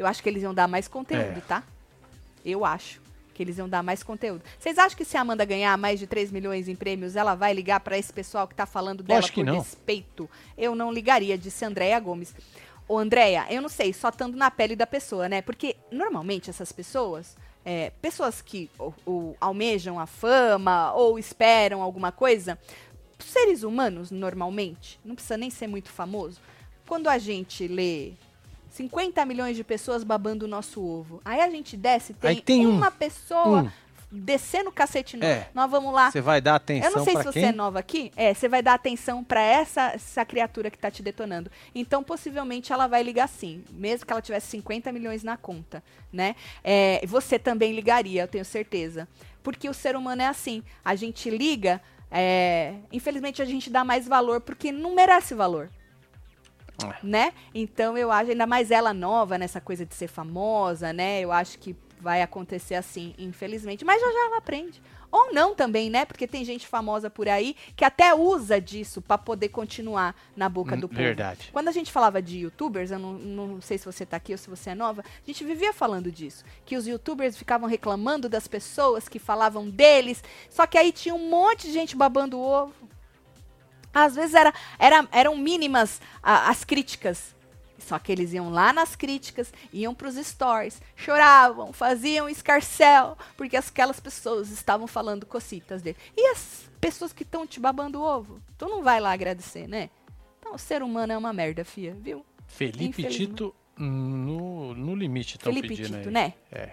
A: Eu acho que eles iam dar mais conteúdo,
B: É.
A: tá? Eu acho que eles iam dar mais conteúdo. Vocês acham que se a Amanda ganhar mais de 3 milhões em prêmios, ela vai ligar pra esse pessoal que tá falando dela
B: Lógico que
A: por
B: não.
A: respeito? Eu não ligaria, disse Andréia Gomes. Ô, Andréia, eu não sei, só estando na pele da pessoa, né? Porque normalmente essas pessoas, é, pessoas que ou- ou almejam a fama ou esperam alguma coisa, seres humanos, normalmente, não precisa nem ser muito famoso, quando a gente lê 50 milhões de pessoas babando o nosso ovo, aí a gente desce, tem,
B: tem um.
A: uma pessoa
B: Um.
A: descendo o cacete no...
B: É.
A: Nós vamos lá.
B: Você vai dar atenção
A: Eu não sei se você
B: quem?
A: é nova aqui. É, você vai dar atenção pra essa, essa criatura que tá te detonando. Então, possivelmente, ela vai ligar sim. Mesmo que ela tivesse 50 milhões na conta, né? É, você também ligaria, eu tenho certeza. Porque o ser humano é assim. A gente liga, é, infelizmente, a gente dá mais valor porque não merece valor
B: É.
A: né? Então eu acho, ainda mais ela nova nessa coisa de ser famosa, né? Eu acho que vai acontecer assim, infelizmente. Mas já já ela aprende. Ou não também, né? Porque tem gente famosa por aí que até usa disso pra poder continuar na boca do
B: Hum,
A: povo.
B: Verdade.
A: Quando a gente falava de youtubers, eu não, não sei se você tá aqui ou se você é nova, a gente vivia falando disso. Que os youtubers ficavam reclamando das pessoas que falavam deles, só que aí tinha um monte de gente babando o ovo. Às vezes era, era, eram mínimas as críticas. Só que eles iam lá nas críticas, iam pros stories, choravam, faziam escarcel, porque aquelas pessoas estavam falando cocitas dele. E as pessoas que estão te babando o ovo? Tu não vai lá agradecer, né? Então, o ser humano é uma merda, fia, viu?
B: Felipe. Tito no, no limite estão
A: Felipe
B: pedindo
A: Tito,
B: aí.
A: né?
B: É.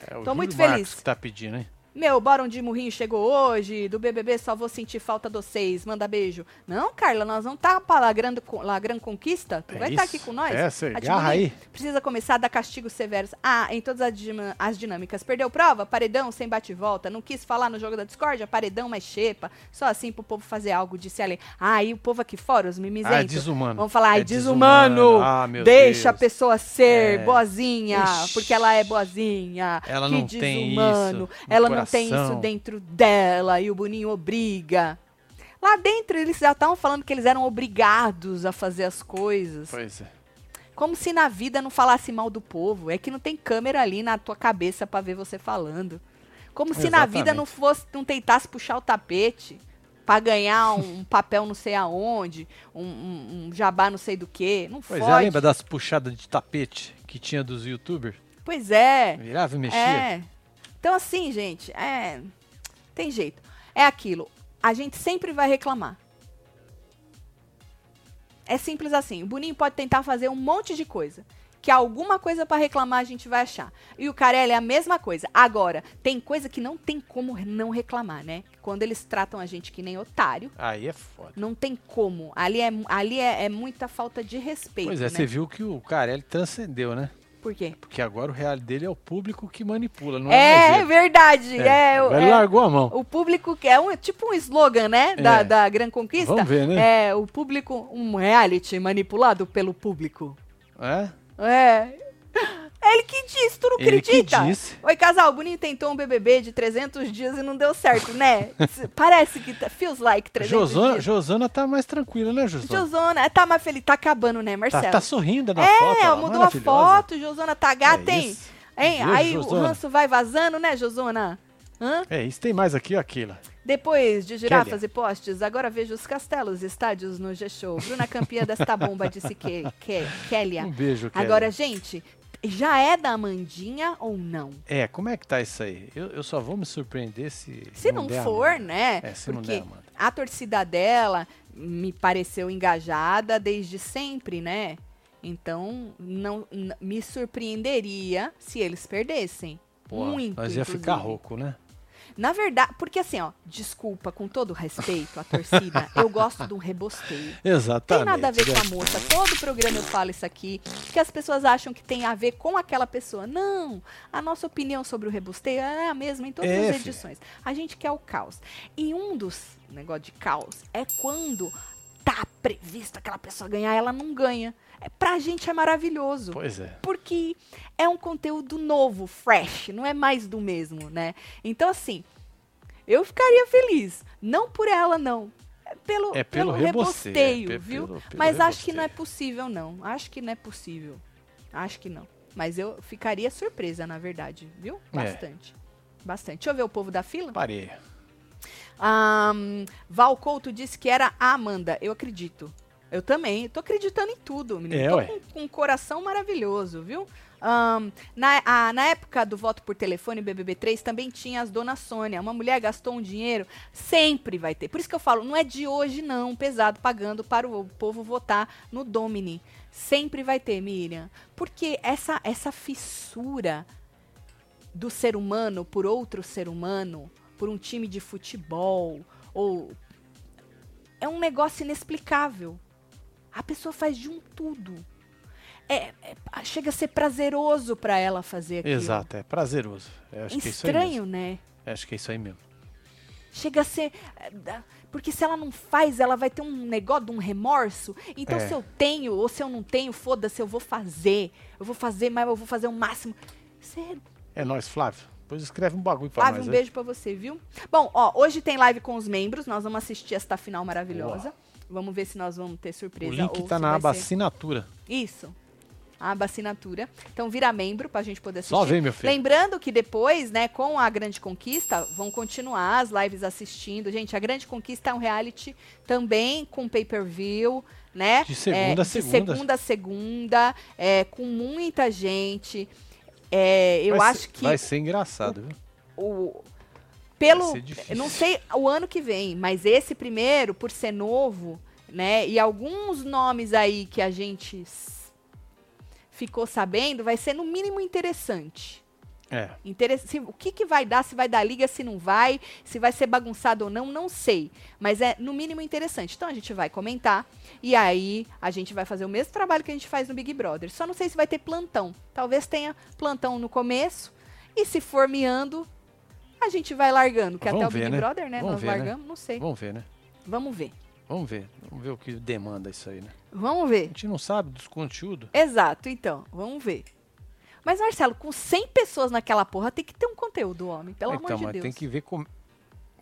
B: É o
A: Tô
B: Júlio
A: muito
B: Marcos
A: feliz.
B: que tá pedindo, hein?
A: Meu, Bora de Murrinho chegou hoje, do BBB só vou sentir falta de vocês, manda beijo. Não, Carla, nós vamos tá pra La Grande, Con- La Grande Conquista, tu
B: É
A: vai estar
B: isso.
A: aqui com nós?
B: É, você
A: A
B: agarra aí.
A: Precisa começar a dar castigos severos. Ah, em todas as, as dinâmicas. Perdeu prova? Paredão sem bate e volta. Não quis falar no jogo da discórdia? Paredão mais xepa. Só assim pro povo fazer algo, disse ali. Ah, e o povo aqui fora, os
B: Ah, é
A: mimizentos.
B: desumano.
A: Vamos falar, ai,
B: É
A: desumano.
B: Ah, meu
A: Deixa a
B: Deus.
A: pessoa ser
B: É.
A: boazinha,
B: Ixi.
A: porque ela é boazinha.
B: Ela
A: que
B: não tem
A: desumano.
B: isso no
A: ela não tem isso dentro dela e o Boninho obriga. Lá dentro eles já estavam falando que eles eram obrigados a fazer as coisas.
B: Pois é.
A: Como se na vida não falasse mal do povo. É que não tem câmera ali na tua cabeça pra ver você falando. Como se na vida
B: Exatamente.
A: não fosse, não tentasse puxar o tapete pra ganhar um [LAUGHS] papel não sei aonde, um, um- um jabá não sei do que. Não
B: Pois
A: fode.
B: é, lembra das puxadas de tapete que tinha dos youtubers?
A: Pois é.
B: Virava e mexia?
A: É. Então, assim, gente, é. Tem jeito. É aquilo. A gente sempre vai reclamar. É simples assim. O Boninho pode tentar fazer um monte de coisa. Que alguma coisa pra reclamar a gente vai achar. E o Carelli é a mesma coisa. Agora, tem coisa que não tem como não reclamar, né? Quando eles tratam a gente que nem otário,
B: Aí é foda.
A: não tem como. Ali é, ali é, é muita falta de respeito.
B: Pois é,
A: né?
B: você viu que o Carelli transcendeu, né?
A: Por quê?
B: Porque agora o real dele é o público que manipula, não é,
A: É, verdade. É, é,
B: ele largou a mão.
A: O público que é um, tipo um slogan, né? Da,
B: É.
A: da Gran Conquista.
B: Vamos ver, né?
A: É, o público, um reality manipulado pelo público.
B: É?
A: É. É ele que disse, tu não
B: Ele que
A: acredita?
B: disse.
A: Oi, casal, o Boninho tentou um BBB de 300 dias e não deu certo, né? Parece que tá, feels like 300
B: Josana,
A: dias.
B: Josana tá mais tranquila, né, Josana?
A: Josona, tá mais feliz, tá acabando, né,
B: Tá,
A: Marcelo?
B: tá sorrindo na
A: é,
B: foto. ó,
A: mudou a foto, Josona tá gata,
B: É
A: hein? Hein?
B: Beijo,
A: Aí o
B: Josana.
A: ranço vai vazando, né, Josona? Hã?
B: É isso, tem mais aqui, ó, Aquila.
A: Depois de girafas
B: Kélia.
A: e postes, agora vejo os castelos e estádios no G-Show. Bruna campeã desta bomba, disse que, que, Kélia.
B: Um beijo, Kelly.
A: Agora, gente, já é da Amandinha ou não?
B: É, como é que tá isso aí? Eu, eu só vou me surpreender se.
A: Se não,
B: a
A: for, né?
B: É, se não
A: Porque
B: der, Amanda.
A: a torcida dela me pareceu engajada desde sempre, né? Então, não, me surpreenderia se eles perdessem.
B: Porra,
A: Muito,
B: nós ia ficar
A: inclusive.
B: rouco, né?
A: Na verdade, porque assim, ó, desculpa, com todo respeito à torcida, [LAUGHS] eu gosto do rebosteio.
B: Exatamente.
A: Tem nada a ver com
B: né?
A: a moça. Todo programa eu falo isso aqui, que as pessoas acham que tem a ver com aquela pessoa. Não, a nossa opinião sobre o rebosteio é a mesma em todas
B: É,
A: as edições. A gente quer o caos. E um dos negócios de caos é quando tá previsto aquela pessoa ganhar, ela não ganha. É, pra gente é maravilhoso.
B: Pois é.
A: Porque é um conteúdo novo, fresh, não é mais do mesmo, né? Então, assim, eu ficaria feliz. Não por ela, não. É pelo,
B: É pelo rebosteio,
A: rebosteio,
B: é
A: viu?
B: pelo- pelo
A: Mas acho que não é
B: rebosteio.
A: possível, não. Acho que não é possível. Acho que não. Mas eu ficaria surpresa, na verdade, viu?
B: É.
A: Bastante. Bastante. Deixa eu ver o povo da fila.
B: Parei.
A: Ahn, Val Couto disse que era a Amanda. Eu acredito. Eu também. Tô acreditando em tudo, menino.
B: É,
A: Tô
B: ué.
A: com, com um coração maravilhoso, viu? Ahn, na, a- na época do voto por telefone BBB3 também tinha as Dona Sônia. Uma mulher gastou um dinheiro, sempre vai ter. Por isso que eu falo, não é de hoje não, pesado, pagando para o povo votar no Domini. Sempre vai ter, Miriam. Porque essa, essa fissura do ser humano por outro ser humano, por um time de futebol, ou. É um negócio inexplicável. A pessoa faz de um tudo. É, é- chega a ser prazeroso para ela fazer aquilo.
B: Exato, é prazeroso. Eu acho que é
A: Estranho, né?
B: Eu Acho que é isso aí mesmo.
A: Chega a ser. da- Porque se ela não faz, ela vai ter um negócio de um remorso. Então,
B: É.
A: se eu tenho ou se eu não tenho, foda-se, eu vou fazer. Eu vou fazer, mas eu vou fazer o máximo. Sério.
B: É nóis, Flávio. Depois escreve um bagulho pra
A: Flávio,
B: nós.
A: um
B: aí.
A: beijo pra você, viu? Bom, ó, hoje tem live com os membros. Nós vamos assistir esta final maravilhosa. Vamos ver se nós vamos ter surpresa.
B: O link tá
A: se
B: na aba
A: ser-
B: assinatura.
A: Isso. A aba assinatura. Então vira membro pra gente poder assistir.
B: Só vem, meu filho.
A: Lembrando que depois, né, com a Grande Conquista, vão continuar as lives assistindo. Gente, a Grande Conquista é um reality também com pay-per-view, né?
B: De segunda
A: É,
B: a
A: de
B: segunda.
A: segunda a segunda, é, com muita gente. É, eu
B: Vai
A: acho
B: ser-
A: que
B: Vai ser engraçado, viu?
A: o pelo não sei o ano que vem, mas esse primeiro por ser novo, né? E alguns nomes aí que a gente ficou sabendo, vai ser no mínimo interessante.
B: É.
A: O que, que vai dar, se vai dar liga, se não vai, se vai ser bagunçado ou não, não sei. Mas é no mínimo interessante. Então a gente vai comentar e aí a gente vai fazer o mesmo trabalho que a gente faz no Big Brother. Só não sei se vai ter plantão. Talvez tenha plantão no começo e se for miando, a gente vai largando. Que
B: Vamos
A: até o
B: ver,
A: Big
B: né?
A: Brother, né?
B: Vamos
A: nós
B: ver, né?
A: largamos, não sei.
B: Vamos ver, né?
A: Vamos ver.
B: Vamos ver. Vamos ver o que demanda isso aí, né?
A: Vamos
B: A
A: ver.
B: gente não sabe dos conteúdos.
A: Exato, então, vamos ver. Mas, Marcelo, com 100 pessoas naquela porra, tem que ter um conteúdo, homem. Pelo
B: então,
A: amor de
B: mas
A: Deus.
B: tem que ver como,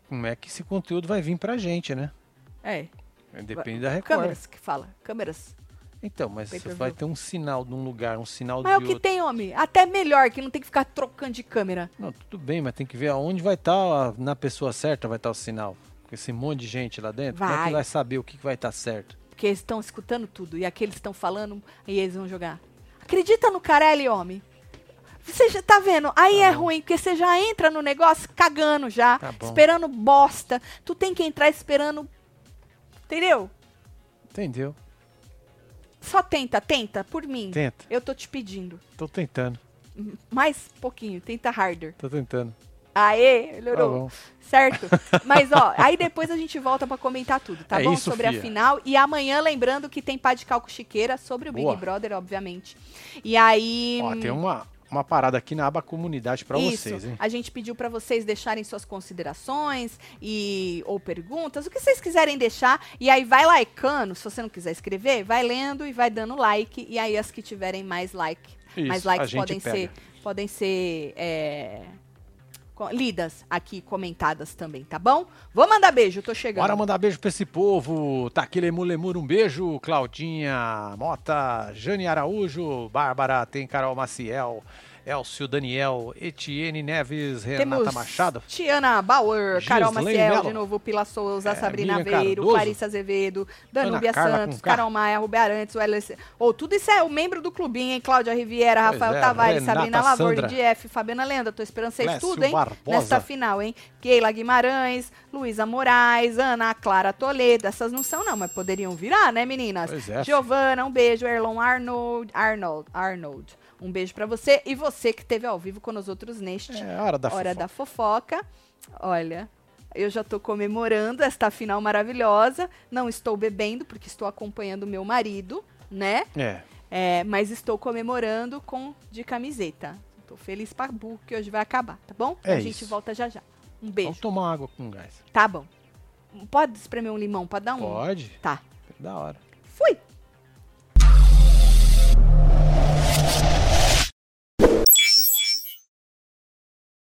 B: como é que esse conteúdo vai vir pra gente, né?
A: É.
B: Depende da Record.
A: Câmeras que fala. Câmeras.
B: Então, mas
A: per
B: vai ter um sinal de um lugar, um sinal
A: Mas é o
B: de
A: que
B: outro.
A: tem, homem. Até melhor, que não tem que ficar trocando de câmera.
B: Não, tudo bem, mas tem que ver aonde vai estar, na pessoa certa vai estar o sinal. Com esse monte de gente lá dentro, como é
A: Vai.
B: que vai saber o que, que vai estar certo?
A: Porque eles estão escutando tudo. E aqueles estão falando e eles vão jogar. Acredita no Carelli, homem. Você já tá vendo? Aí é ruim, porque você já entra no negócio cagando já.
B: Tá
A: esperando bosta. Tu tem que entrar esperando. Entendeu?
B: Entendeu?
A: Só tenta, tenta, por mim.
B: Tenta.
A: Eu tô te pedindo.
B: Tô tentando,
A: Mais pouquinho, tenta harder.
B: tô tentando.
A: Aê,
B: Tá
A: melhorou.
B: bom.
A: Certo? [LAUGHS] Mas, ó, aí depois a gente volta pra comentar tudo, tá
B: É
A: bom?
B: isso,
A: sobre a
B: fia.
A: final. E amanhã, lembrando que tem pá de calco chiqueira sobre o Big
B: Boa.
A: Brother, obviamente. E aí.
B: Ó, tem uma, uma parada aqui na aba comunidade pra
A: isso,
B: vocês, hein?
A: a gente pediu pra vocês deixarem suas considerações e ou perguntas, o que vocês quiserem deixar. E aí vai likeando, se você não quiser escrever, vai lendo e vai dando like. E aí as que tiverem mais like, mais
B: Isso, a
A: likes podem
B: pega.
A: ser, podem ser é, lidas aqui, comentadas também, tá bom? Vou mandar beijo, tô chegando.
B: Bora mandar beijo pra esse povo. Tá aqui Lemur Lemur, um beijo. Claudinha, Mota, Jane Araújo, Bárbara, tem Carol Maciel, Elcio Daniel, Etienne Neves, Renata
A: Temos
B: Machado.
A: Tiana Bauer, Carol Maciel,
B: Mello.
A: de novo, Pila Souza,
B: É,
A: Sabrina
B: Miriam
A: Aveiro,
B: Cardoso.
A: Clarissa Azevedo, Danúbia Santos. Carol Maia, Rubem Arantes, o LC. Ou tudo isso é o membro do clubinho, hein? Cláudia Riviera,
B: Pois
A: Rafael
B: é,
A: Tavares,
B: Renata
A: Sabrina Lavor. DF, Fabiana Lenda. Tô esperando vocês
B: Clécio
A: tudo, hein?
B: Barbosa.
A: Nessa final, hein? Keila Guimarães, Luísa Moraes, Ana Clara Toledo. Essas não são, não, mas poderiam virar, né, meninas?
B: Pois é.
A: Giovana, um beijo. Erlon Arnold, Arnold, Arnold. Um beijo pra você e você que esteve ao vivo com os outros neste
B: É hora da
A: Hora
B: fofoca.
A: da fofoca. Olha, eu já tô comemorando esta final maravilhosa. Não estou bebendo porque estou acompanhando meu marido, né?
B: É,
A: É, mas estou comemorando com de camiseta. Tô feliz pra burro que hoje vai acabar, tá bom?
B: É
A: a gente
B: isso.
A: volta já já. Um beijo.
B: vamos tomar água com gás.
A: Tá bom. Pode espremer um limão pra dar um?
B: Pode?
A: Tá.
B: Da hora.